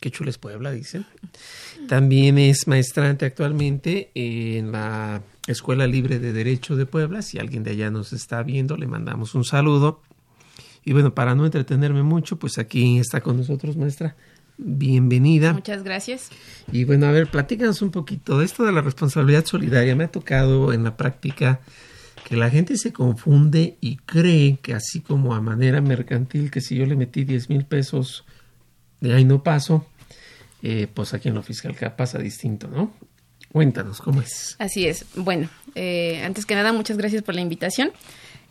Qué chulo es Puebla, dicen. También es maestrante actualmente en la Escuela Libre de Derecho de Puebla. Si alguien de allá nos está viendo, le mandamos un saludo. Y bueno, para no entretenerme mucho, pues aquí está con nosotros, maestra bienvenida. Muchas gracias. Y bueno, a ver, platícanos un poquito. Esto de la responsabilidad solidaria me ha tocado en la práctica que la gente se confunde y cree que así como a manera mercantil, que si yo le metí 10 mil pesos, de ahí no paso, eh, pues aquí en lo fiscal pasa distinto, ¿no? Cuéntanos, ¿cómo es? Así es. Bueno, eh, antes que nada, muchas gracias por la invitación.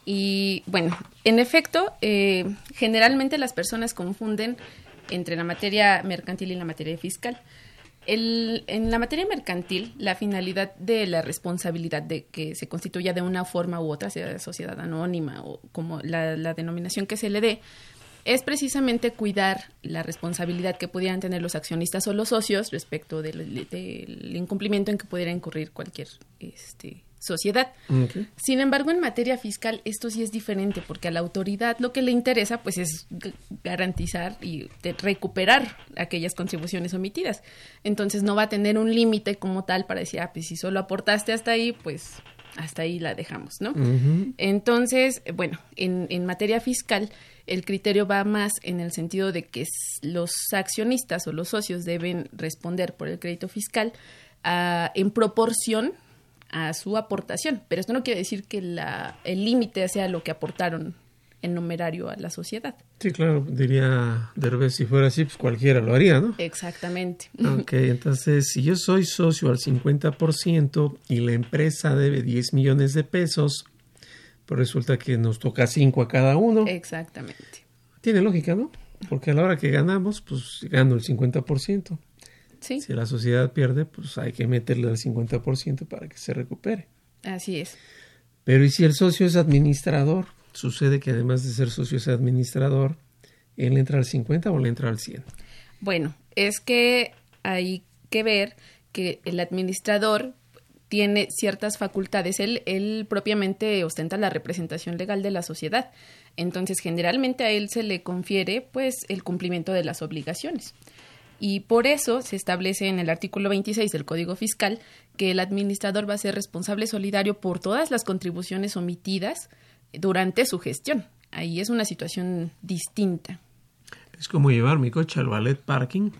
Y bueno, en efecto, eh, generalmente las personas confunden entre la materia mercantil y la materia fiscal. en la materia mercantil, la finalidad de la responsabilidad de que se constituya de una forma u otra, sea sociedad anónima o como la, denominación que se le dé, es precisamente cuidar la responsabilidad que pudieran tener los accionistas o los socios respecto del, del incumplimiento en que pudiera incurrir cualquier este, sociedad. Sin embargo, en materia fiscal esto sí es diferente porque a la autoridad lo que le interesa pues es garantizar y recuperar aquellas contribuciones omitidas. Entonces no va a tener un límite como tal para decir, ah, pues si solo aportaste hasta ahí, pues hasta ahí la dejamos, ¿no? Entonces, bueno, en, en materia fiscal el criterio va más en el sentido de que los accionistas o los socios deben responder por el crédito fiscal ah, en proporción a su aportación, pero esto no quiere decir que la, el límite sea lo que aportaron en numerario a la sociedad. Sí, claro, diría Derbez, si fuera así, pues cualquiera lo haría, ¿no? Exactamente. Ok, entonces, si yo soy socio al 50% y la empresa debe 10 millones de pesos, pues resulta que nos toca 5 a cada uno. Exactamente. Tiene lógica, ¿no? Porque a la hora que ganamos, pues gano el 50%. Sí. Si la sociedad pierde, pues hay que meterle el 50% para que se recupere. Así es. Pero ¿y si el socio es administrador? Sucede que además de ser socio es administrador, ¿él entra al 50 o le entra al 100? Bueno, es que hay que ver que el administrador tiene ciertas facultades. Él, él propiamente ostenta la representación legal de la sociedad. Entonces, generalmente a él se le confiere pues el cumplimiento de las obligaciones. Y por eso se establece en el artículo 26 del Código Fiscal que el administrador va a ser responsable solidario por todas las contribuciones omitidas durante su gestión. Ahí es una situación distinta. Es como llevar mi coche al ballet parking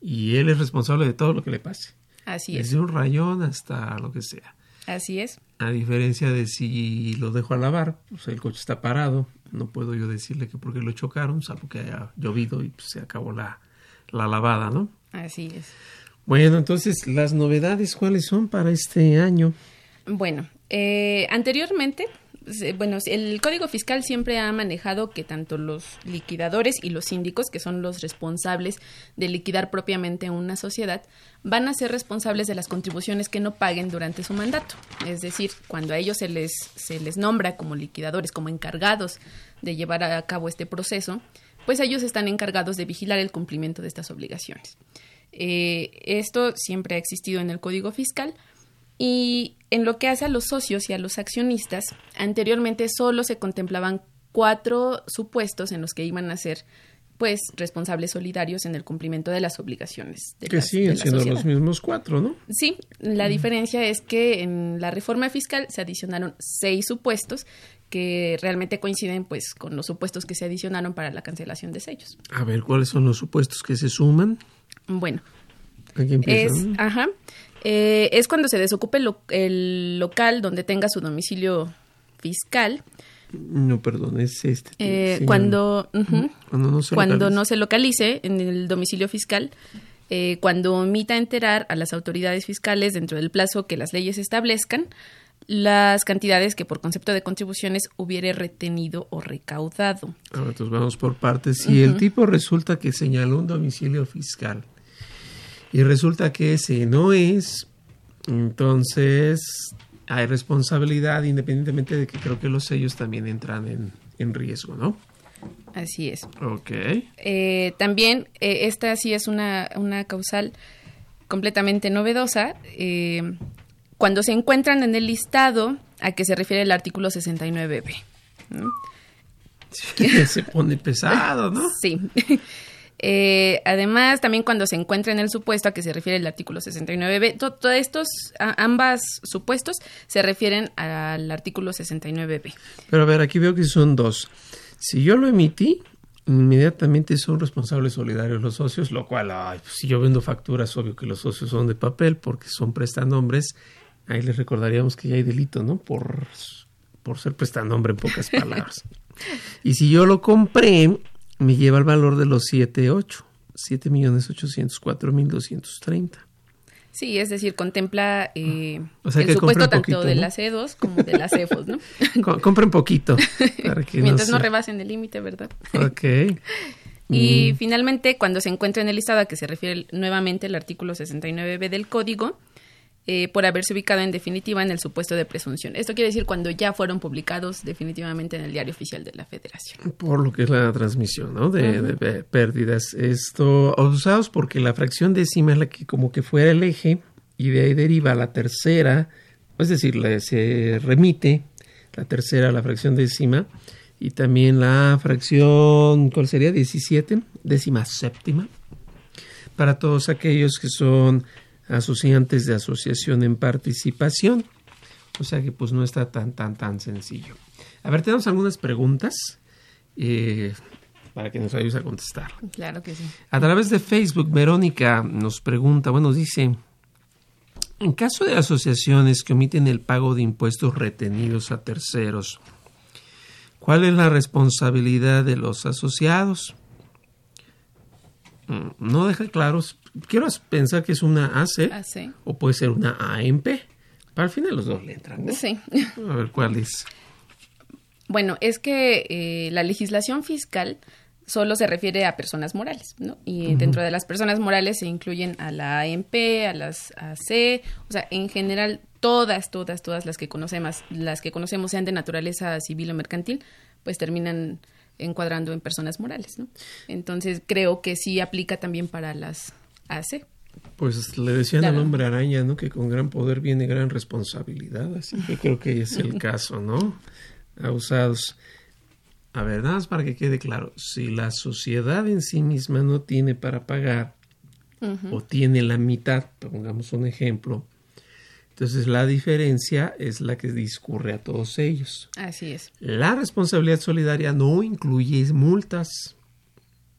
y él es responsable de todo lo que le pase. Así es. Desde un rayón hasta lo que sea. Así es. A diferencia de si lo dejo a lavar, pues el coche está parado, no puedo yo decirle que porque lo chocaron, salvo que haya llovido y pues, se acabó la, la lavada, ¿no? Así es. Bueno, entonces, las novedades, ¿cuáles son para este año? Bueno, eh, anteriormente, bueno, el Código Fiscal siempre ha manejado que tanto los liquidadores y los síndicos, que son los responsables de liquidar propiamente una sociedad, van a ser responsables de las contribuciones que no paguen durante su mandato. Es decir, cuando a ellos se les, se les nombra como liquidadores, como encargados de llevar a cabo este proceso, pues ellos están encargados de vigilar el cumplimiento de estas obligaciones. Eh, esto siempre ha existido en el Código Fiscal y en lo que hace a los socios y a los accionistas, anteriormente solo se contemplaban cuatro supuestos en los que iban a ser pues responsables solidarios en el cumplimiento de las obligaciones. De que las, siguen de la siendo sociedad. los mismos cuatro, ¿no? Sí, la diferencia es que en la reforma fiscal se adicionaron seis supuestos que realmente coinciden pues con los supuestos que se adicionaron para la cancelación de sellos. A ver, ¿cuáles son los supuestos que se suman? Bueno, Aquí es, ajá, eh, es cuando se desocupe el, lo- el local donde tenga su domicilio fiscal, No, perdón, es este. eh, Sí, cuando, no se cuando no se localice en el domicilio fiscal, eh, cuando omita enterar a las autoridades fiscales dentro del plazo que las leyes establezcan las cantidades que por concepto de contribuciones hubiere retenido o recaudado. Ahora, entonces vamos por partes. Si el tipo resulta que señaló un domicilio fiscal y resulta que ese no es, entonces hay responsabilidad independientemente de que creo que los sellos también entran en, en riesgo, ¿no? Así es. Ok. Eh, también eh, esta sí es una, una causal completamente novedosa. eh, cuando se encuentran en el listado a que se refiere el artículo 69b. ¿no? Se pone pesado, ¿no? Sí. Eh, además, también cuando se encuentra en el supuesto a que se refiere el artículo 69b, to- todos estos, a- ambas supuestos se refieren al artículo 69b. Pero a ver, aquí veo que son dos. Si yo lo emití, inmediatamente son responsables solidarios los socios, lo cual, ay, pues, si yo vendo facturas, obvio que los socios son de papel porque son prestanombres. Ahí les recordaríamos que ya hay delito, ¿no? Por, por ser prestanombre en pocas palabras. y si yo lo compré, me lleva el valor de los 7, 8. 7 millones 804 mil 230. Sí, es decir, contempla eh, O sea el que supuesto tanto poquito, de ¿no? las E2 como de las EFOS, ¿no? Co- compren poquito. Para que Mientras no, se- rebasen el límite, ¿verdad? Ok. Y Mm. finalmente, cuando se encuentra en el listado a que se refiere nuevamente el artículo 69b del código, eh, por haberse ubicado en definitiva en el supuesto de presunción. Esto quiere decir cuando ya fueron publicados definitivamente en el diario oficial de la Federación. Por lo que es la transmisión, ¿no? De, de pérdidas. Esto, usados porque la fracción décima es la que como que fuera el eje y de ahí deriva la tercera, es decir, la- se remite la tercera a la fracción décima y también la fracción, ¿cuál sería? 17, décima séptima. Para todos aquellos que son asociantes de asociación en participación. O sea que pues no está tan, tan, tan sencillo. A ver, tenemos algunas preguntas eh, para que nos ayudes a contestar. Claro que sí. A través de Facebook, Verónica nos pregunta, bueno, dice, en caso de asociaciones que omiten el pago de impuestos retenidos a terceros, ¿Cuál es la responsabilidad de los asociados? Mm, No deja claros. Quiero pensar que es una AC, AC. o puede ser una AMP. Para el final los dos le entran, ¿no? Sí. A ver cuál es. Bueno, es que eh, la legislación fiscal solo se refiere a personas morales, ¿no? Y dentro de las personas morales se incluyen a la AMP, a las AC, o sea, en general todas, todas, todas las que conocemos, las que conocemos sean de naturaleza civil o mercantil, pues terminan encuadrando en personas morales, ¿no? Entonces creo que sí aplica también para las AC. Pues le decían Claro. al hombre araña, ¿no? Que con gran poder viene gran responsabilidad. Así que creo que es el caso, ¿no? Abusados. A ver, nada más para que quede claro. Si la sociedad en sí misma no tiene para pagar o tiene la mitad, pongamos un ejemplo, entonces la diferencia es la que discurre a todos ellos. Así es. La responsabilidad solidaria no incluye multas.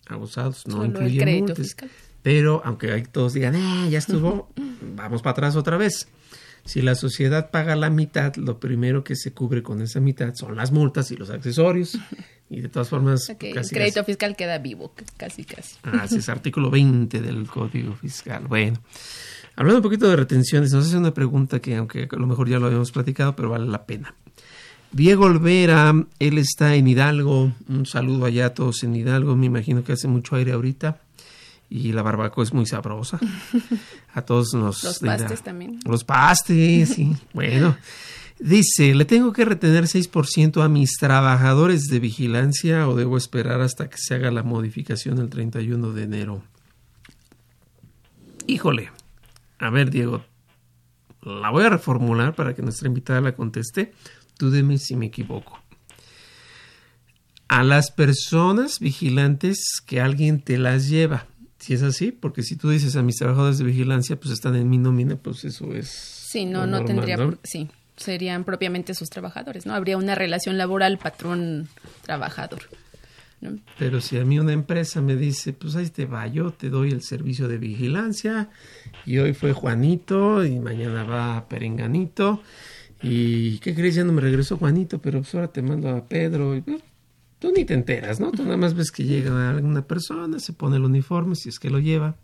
Abusados, no Solo el incluye crédito multas. fiscal. Pero aunque todos digan, "Eh, ya estuvo, vamos para atrás otra vez. Si la sociedad paga la mitad, lo primero que se cubre con esa mitad son las multas y los accesorios. Y de todas formas, el crédito casi- fiscal queda vivo, casi, casi. Ah, sí, es artículo 20 del Código Fiscal. Bueno, hablando un poquito de retenciones, nos hace una pregunta que aunque a lo mejor ya lo habíamos platicado, pero vale la pena. Diego Olvera, él está en Hidalgo. Un saludo allá a todos en Hidalgo. Me imagino que hace mucho aire ahorita. Y la barbacoa es muy sabrosa. A todos nos... Los pastes también. Los pastes, sí. bueno. Dice, ¿le tengo que retener 6% a mis trabajadores de vigilancia o debo esperar hasta que se haga la modificación el 31 de enero? Híjole. A ver, Diego. La voy a reformular para que nuestra invitada la conteste. Tú dime si me equivoco. A las personas vigilantes que alguien te las lleva. Si es así, porque si tú dices a mis trabajadores de vigilancia, pues están en mi nómina, pues eso es. Sí, no, no tendría, sí, serían propiamente sus trabajadores, ¿no? Habría una relación laboral patrón-trabajador. ¿No? Pero si a mí una empresa me dice, pues ahí te va, yo te doy el servicio de vigilancia y hoy fue Juanito y mañana va Perenganito y ¿qué crees? Ya no me regresó Juanito, pero pues ahora te mando a Pedro y bueno, tú ni te enteras, ¿no? Tú nada más ves que llega alguna persona, se pone el uniforme, si es que lo lleva,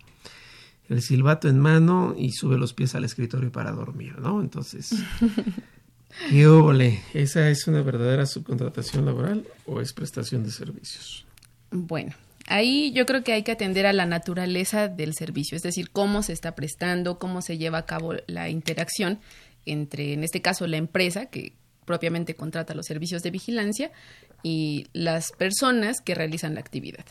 el silbato en mano y sube los pies al escritorio para dormir, ¿no? Entonces... ¿Qué? ¿Esa es una verdadera subcontratación laboral o es prestación de servicios? Bueno, ahí yo creo que hay que atender a la naturaleza del servicio, es decir, cómo se está prestando, cómo se lleva a cabo la interacción entre, en este caso, la empresa que propiamente contrata los servicios de vigilancia y las personas que realizan la actividad.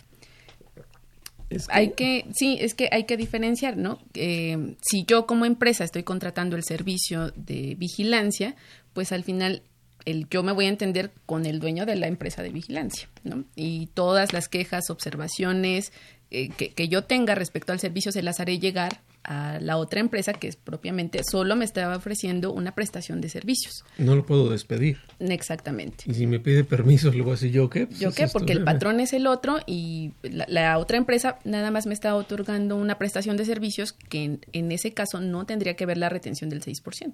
Hay que, sí, es que hay que diferenciar, ¿no? Eh, si yo como empresa estoy contratando el servicio de vigilancia, pues al final el, yo me voy a entender con el dueño de la empresa de vigilancia, ¿no? Y todas las quejas, observaciones eh, que, que yo tenga respecto al servicio se las haré llegar a la otra empresa que es propiamente solo me estaba ofreciendo una prestación de servicios. No lo puedo despedir. Exactamente. Y si me pide permiso, le voy a decir yo qué. Pues ¿Yo qué? Porque el patrón es el otro y la, la otra empresa nada más me está otorgando una prestación de servicios que en, en ese caso no tendría que ver la retención del 6%.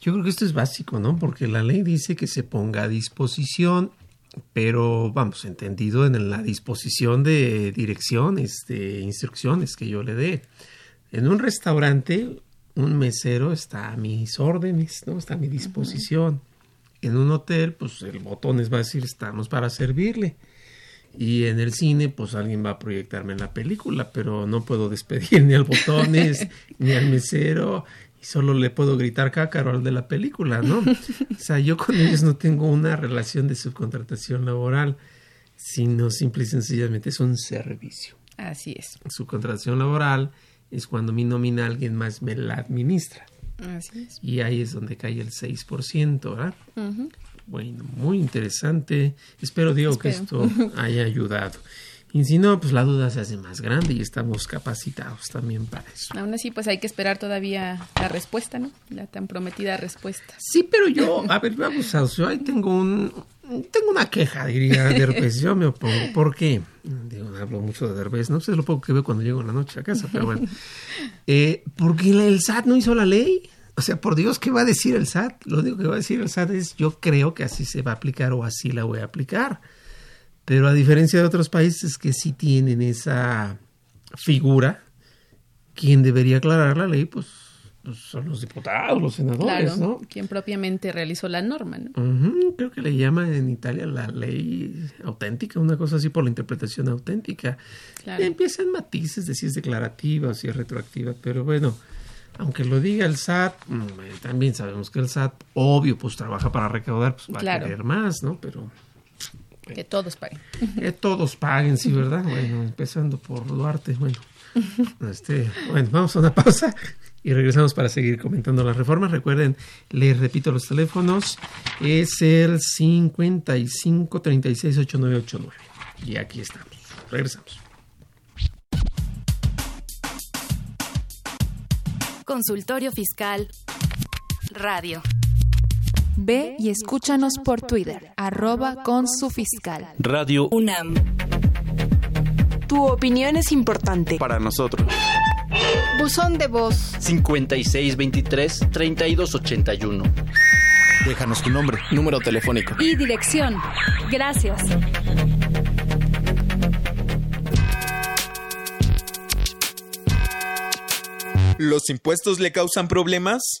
Yo creo que esto es básico, ¿no? Porque la ley dice que se ponga a disposición, pero vamos, entendido en la disposición de direcciones, de instrucciones que yo le dé. En un restaurante, un mesero está a mis órdenes, ¿no? Está a mi disposición. En un hotel, pues el botones va a decir estamos para servirle. Y en el cine, pues alguien va a proyectarme en la película, pero no puedo despedir ni al botones, ni al mesero, y solo le puedo gritar cácaro al de la película, ¿no? O sea, yo con ellos no tengo una relación de subcontratación laboral, sino simple y sencillamente es un servicio. Así es. Subcontratación laboral es cuando mi nómina alguien más me la administra. Así es. Y ahí es donde cae el 6%, ¿verdad? Bueno, muy interesante. Espero, Diego, que esto haya ayudado. Y si no, pues la duda se hace más grande y estamos capacitados también para eso. Aún así, pues hay que esperar todavía la respuesta, ¿no? La tan prometida respuesta. Sí, pero yo, a ver, vamos a yo ahí tengo un tengo una queja, diría Derbez. Yo me opongo. ¿Por qué? Digo, hablo mucho de Derbez, no sé lo poco que veo cuando llego en la noche a casa, pero bueno. Eh, porque el SAT no hizo la ley. O sea, por Dios, ¿qué va a decir el SAT? Lo único que va a decir el SAT es yo creo que así se va a aplicar o así la voy a aplicar. Pero a diferencia de otros países que sí tienen esa figura, quien debería aclarar la ley, pues, pues son los diputados, los senadores, claro, ¿no? quien propiamente realizó la norma, ¿no? Creo que le llaman en Italia la ley auténtica, una cosa así por la interpretación auténtica. Claro. Empiezan matices de si es declarativa o si es retroactiva, pero bueno, aunque lo diga el SAT, mm, también sabemos que el SAT, obvio, pues trabaja para recaudar, pues va Claro. a querer más, ¿no? Pero Que todos paguen. que todos paguen, sí, ¿verdad? Bueno, empezando por Duarte, bueno. Este, bueno, vamos a una pausa y regresamos para seguir comentando las reformas. Recuerden, les repito los teléfonos, es el 55 36 8989. Y aquí estamos. Regresamos. Consultorio Fiscal Radio. Ve y escúchanos por Twitter, arroba con su fiscal. Radio UNAM. Tu opinión es importante. para nosotros. Buzón de voz. 5623-3281. Déjanos tu nombre, número telefónico. Y dirección. Gracias. ¿Los impuestos le causan problemas?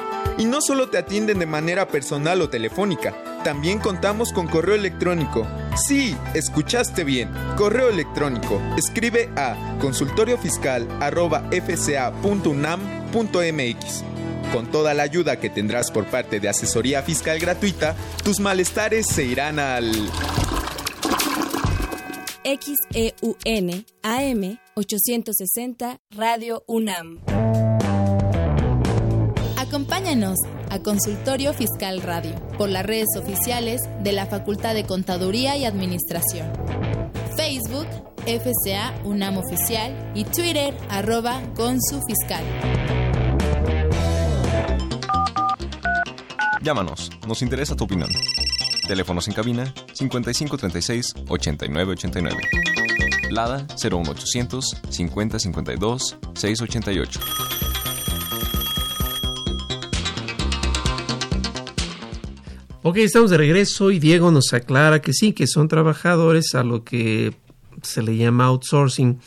Y no solo te atienden de manera personal o telefónica, también contamos con correo electrónico. Sí, escuchaste bien. Correo electrónico. Escribe a consultoriofiscal.fca.unam.mx. Con toda la ayuda que tendrás por parte de asesoría fiscal gratuita, tus malestares se irán al... XEUN AM 860 Radio UNAM. Acompáñanos a Consultorio Fiscal Radio por las redes oficiales de la Facultad de Contaduría y Administración. Facebook, FCA UNAM Oficial y Twitter, arroba Fiscal. Llámanos, nos interesa tu opinión. Teléfonos en cabina 5536 8989. Lada 01800 5052 688. Ok, estamos de regreso y Diego nos aclara que sí, que son trabajadores a lo que se le llama outsourcing.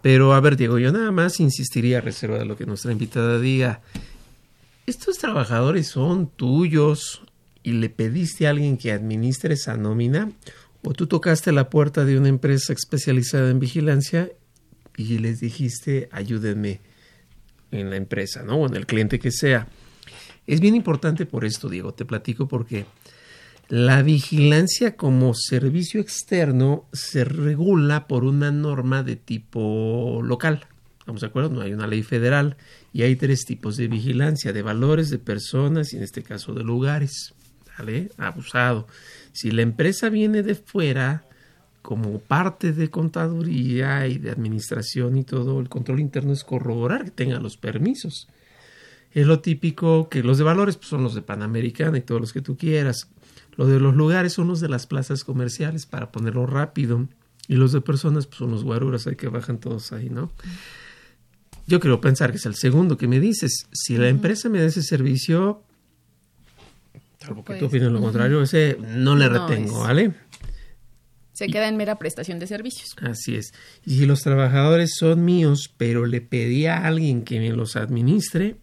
Pero a ver, Diego, yo nada más insistiría a reserva de lo que nuestra invitada diga. ¿Estos trabajadores son tuyos y le pediste a alguien que administre esa nómina? ¿O tú tocaste la puerta de una empresa especializada en vigilancia y les dijiste, ayúdenme en la empresa, ¿no? O en el cliente que sea. Es bien importante por esto, Diego, te platico porque la vigilancia como servicio externo se regula por una norma de tipo local. ¿Estamos de acuerdo? No hay una ley federal y hay tres tipos de vigilancia, de valores, de personas y en este caso de lugares. ¿Vale? Abusado. Si la empresa viene de fuera, como parte de contaduría y de administración y todo, el control interno es corroborar que tenga los permisos. Es lo típico que los de valores pues, son los de Panamericana y todos los que tú quieras. Lo de los lugares son los de las plazas comerciales para ponerlo rápido. Y los de personas pues, son los guaruras ahí que bajan todos ahí, ¿no? Yo quiero pensar que es el segundo que me dices. Si la empresa me da ese servicio, salvo que Pues, tú opines lo ujú. contrario, ese no le No, retengo, es- ¿vale? Se queda en mera prestación de servicios. Así es. Y si los trabajadores son míos, pero le pedí a alguien que me los administre,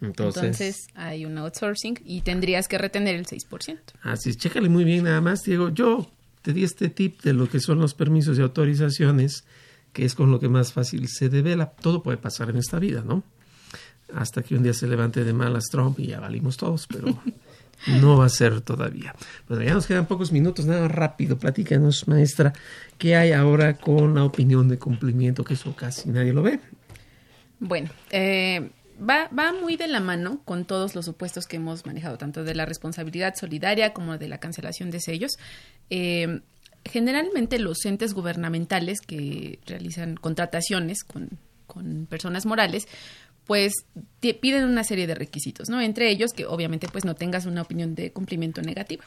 entonces, Entonces, hay un outsourcing y tendrías que retener el 6%. así es. Chécale muy bien nada más, Diego. Yo te di este tip de lo que son los permisos y autorizaciones, que es con lo que más fácil se devela. Todo puede pasar en esta vida, ¿no? hasta que un día se levante de malas Trump y ya valimos todos, pero no va a ser todavía. Bueno, ya nos quedan pocos minutos, nada rápido, platícanos, maestra, ¿qué hay ahora con la opinión de cumplimiento? Que eso casi nadie lo ve. Bueno, eh, va, va muy de la mano con todos los supuestos que hemos manejado, tanto de la responsabilidad solidaria como de la cancelación de sellos. Eh, generalmente los entes gubernamentales que realizan contrataciones con, con personas morales, pues piden una serie de requisitos, ¿no? Entre ellos que obviamente pues no tengas una opinión de cumplimiento negativa.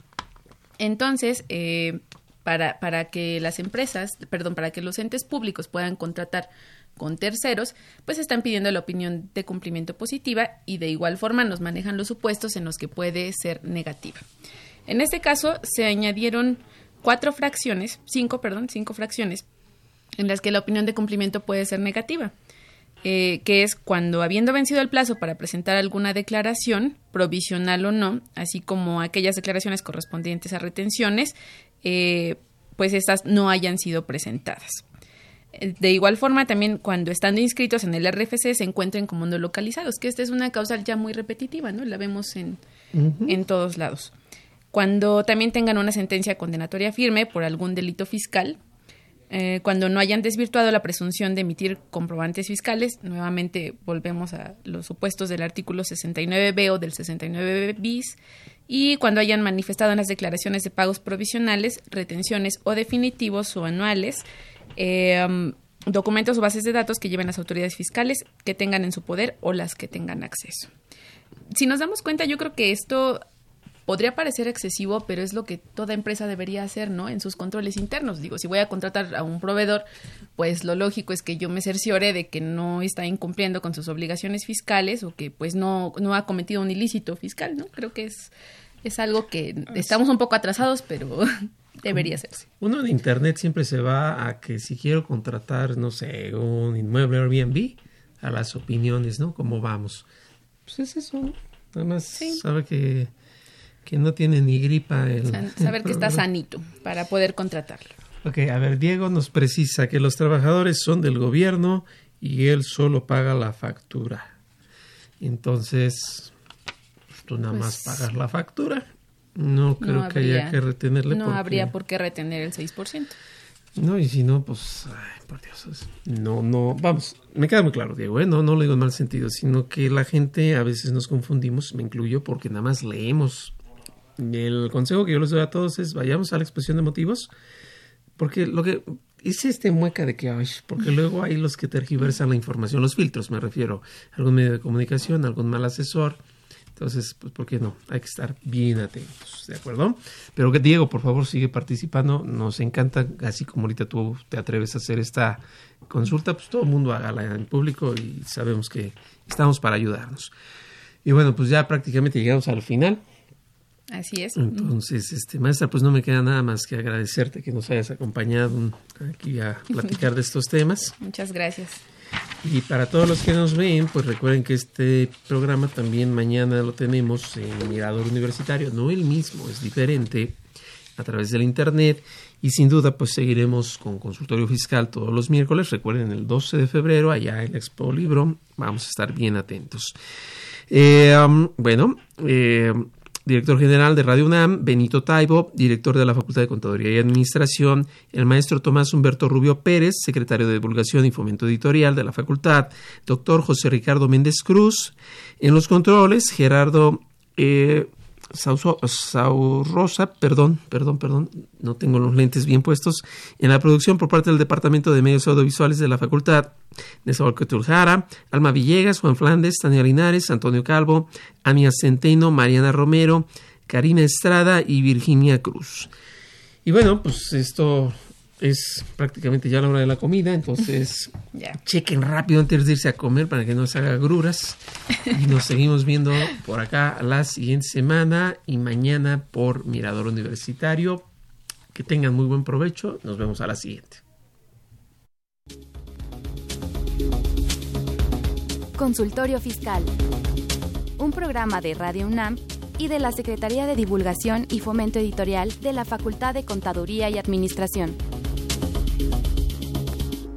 Entonces, eh, para, para que las empresas, perdón, para que los entes públicos puedan contratar con terceros, pues están pidiendo la opinión de cumplimiento positiva y de igual forma nos manejan los supuestos en los que puede ser negativa. En este caso se añadieron cuatro fracciones, cinco, perdón, cinco fracciones en las que la opinión de cumplimiento puede ser negativa. Eh, que es cuando habiendo vencido el plazo para presentar alguna declaración, provisional o no, así como aquellas declaraciones correspondientes a retenciones, eh, pues estas no hayan sido presentadas. De igual forma, también cuando estando inscritos en el RFC se encuentren como no localizados, que esta es una causal ya muy repetitiva, ¿no? La vemos en, en todos lados. Cuando también tengan una sentencia condenatoria firme por algún delito fiscal, eh, cuando no hayan desvirtuado la presunción de emitir comprobantes fiscales, nuevamente volvemos a los supuestos del artículo 69b o del 69b bis, y cuando hayan manifestado en las declaraciones de pagos provisionales, retenciones o definitivos o anuales, eh, um, documentos o bases de datos que lleven las autoridades fiscales que tengan en su poder o las que tengan acceso. Si nos damos cuenta, yo creo que esto podría parecer excesivo, pero es lo que toda empresa debería hacer, ¿no? En sus controles internos. Digo, si voy a contratar a un proveedor, pues lo lógico es que yo me cerciore de que no está incumpliendo con sus obligaciones fiscales o que pues no, no ha cometido un ilícito fiscal, ¿no? Creo que es, es algo que estamos un poco atrasados, pero debería hacerse. Uno de internet siempre se va a que si quiero contratar, no sé, un inmueble Airbnb, a las opiniones, ¿no? ¿Cómo vamos? Pues es eso, ¿no? Nada más sabe que que no tiene ni gripa. El, Saber que está sanito para poder contratarlo. Ok, a ver, Diego nos precisa que los trabajadores son del gobierno y él solo paga la factura. Entonces, pues, tú nada más pues, pagas la factura. No creo que haya que retenerle. No habría por qué retener el 6%. No, y si no, pues, ay, por Dios, no, no, vamos, me queda muy claro, Diego, ¿eh? no, no lo digo en mal sentido, sino que la gente a veces nos confundimos, me incluyo, porque nada más leemos el consejo que yo les doy a todos es vayamos a la expresión de motivos, porque lo que hice este mueca de que, ay, porque luego hay los que tergiversan la información, los filtros me refiero, algún medio de comunicación, algún mal asesor, entonces, pues, ¿por qué no? Hay que estar bien atentos, ¿de acuerdo? Pero que Diego, por favor, sigue participando. Nos encanta, así como ahorita tú te atreves a hacer esta consulta, pues todo el mundo hágala en público y sabemos que estamos para ayudarnos. Y bueno, pues ya prácticamente llegamos al final. Así es. Entonces, este, maestra, pues no me queda nada más que agradecerte que nos hayas acompañado aquí a platicar de estos temas. Muchas gracias. Y para todos los que nos ven, pues recuerden que este programa también mañana lo tenemos en Mirador Universitario, no el mismo, es diferente, a través del Internet. Y sin duda, pues seguiremos con consultorio fiscal todos los miércoles. Recuerden, el 12 de febrero, allá en Expo Libro, vamos a estar bien atentos. Eh, bueno, eh, director general de Radio UNAM, Benito Taibo, director de la Facultad de Contaduría y Administración, el maestro Tomás Humberto Rubio Pérez, secretario de Divulgación y Fomento Editorial de la Facultad, doctor José Ricardo Méndez Cruz, en los controles, Gerardo eh, Saurosa, perdón, perdón, perdón, no tengo los lentes bien puestos, en la producción por parte del Departamento de Medios Audiovisuales de la Facultad de Tuljara, Alma Villegas, Juan Flandes, Tania Linares, Antonio Calvo, Ania Centeno, Mariana Romero, Karina Estrada y Virginia Cruz. Y bueno, pues esto es prácticamente ya la hora de la comida, entonces chequen rápido antes de irse a comer para que no se haga gruras. Y nos seguimos viendo por acá la siguiente semana y mañana por Mirador Universitario. Que tengan muy buen provecho. Nos vemos a la siguiente. Consultorio Fiscal. Un programa de Radio UNAM y de la Secretaría de Divulgación y Fomento Editorial de la Facultad de Contaduría y Administración.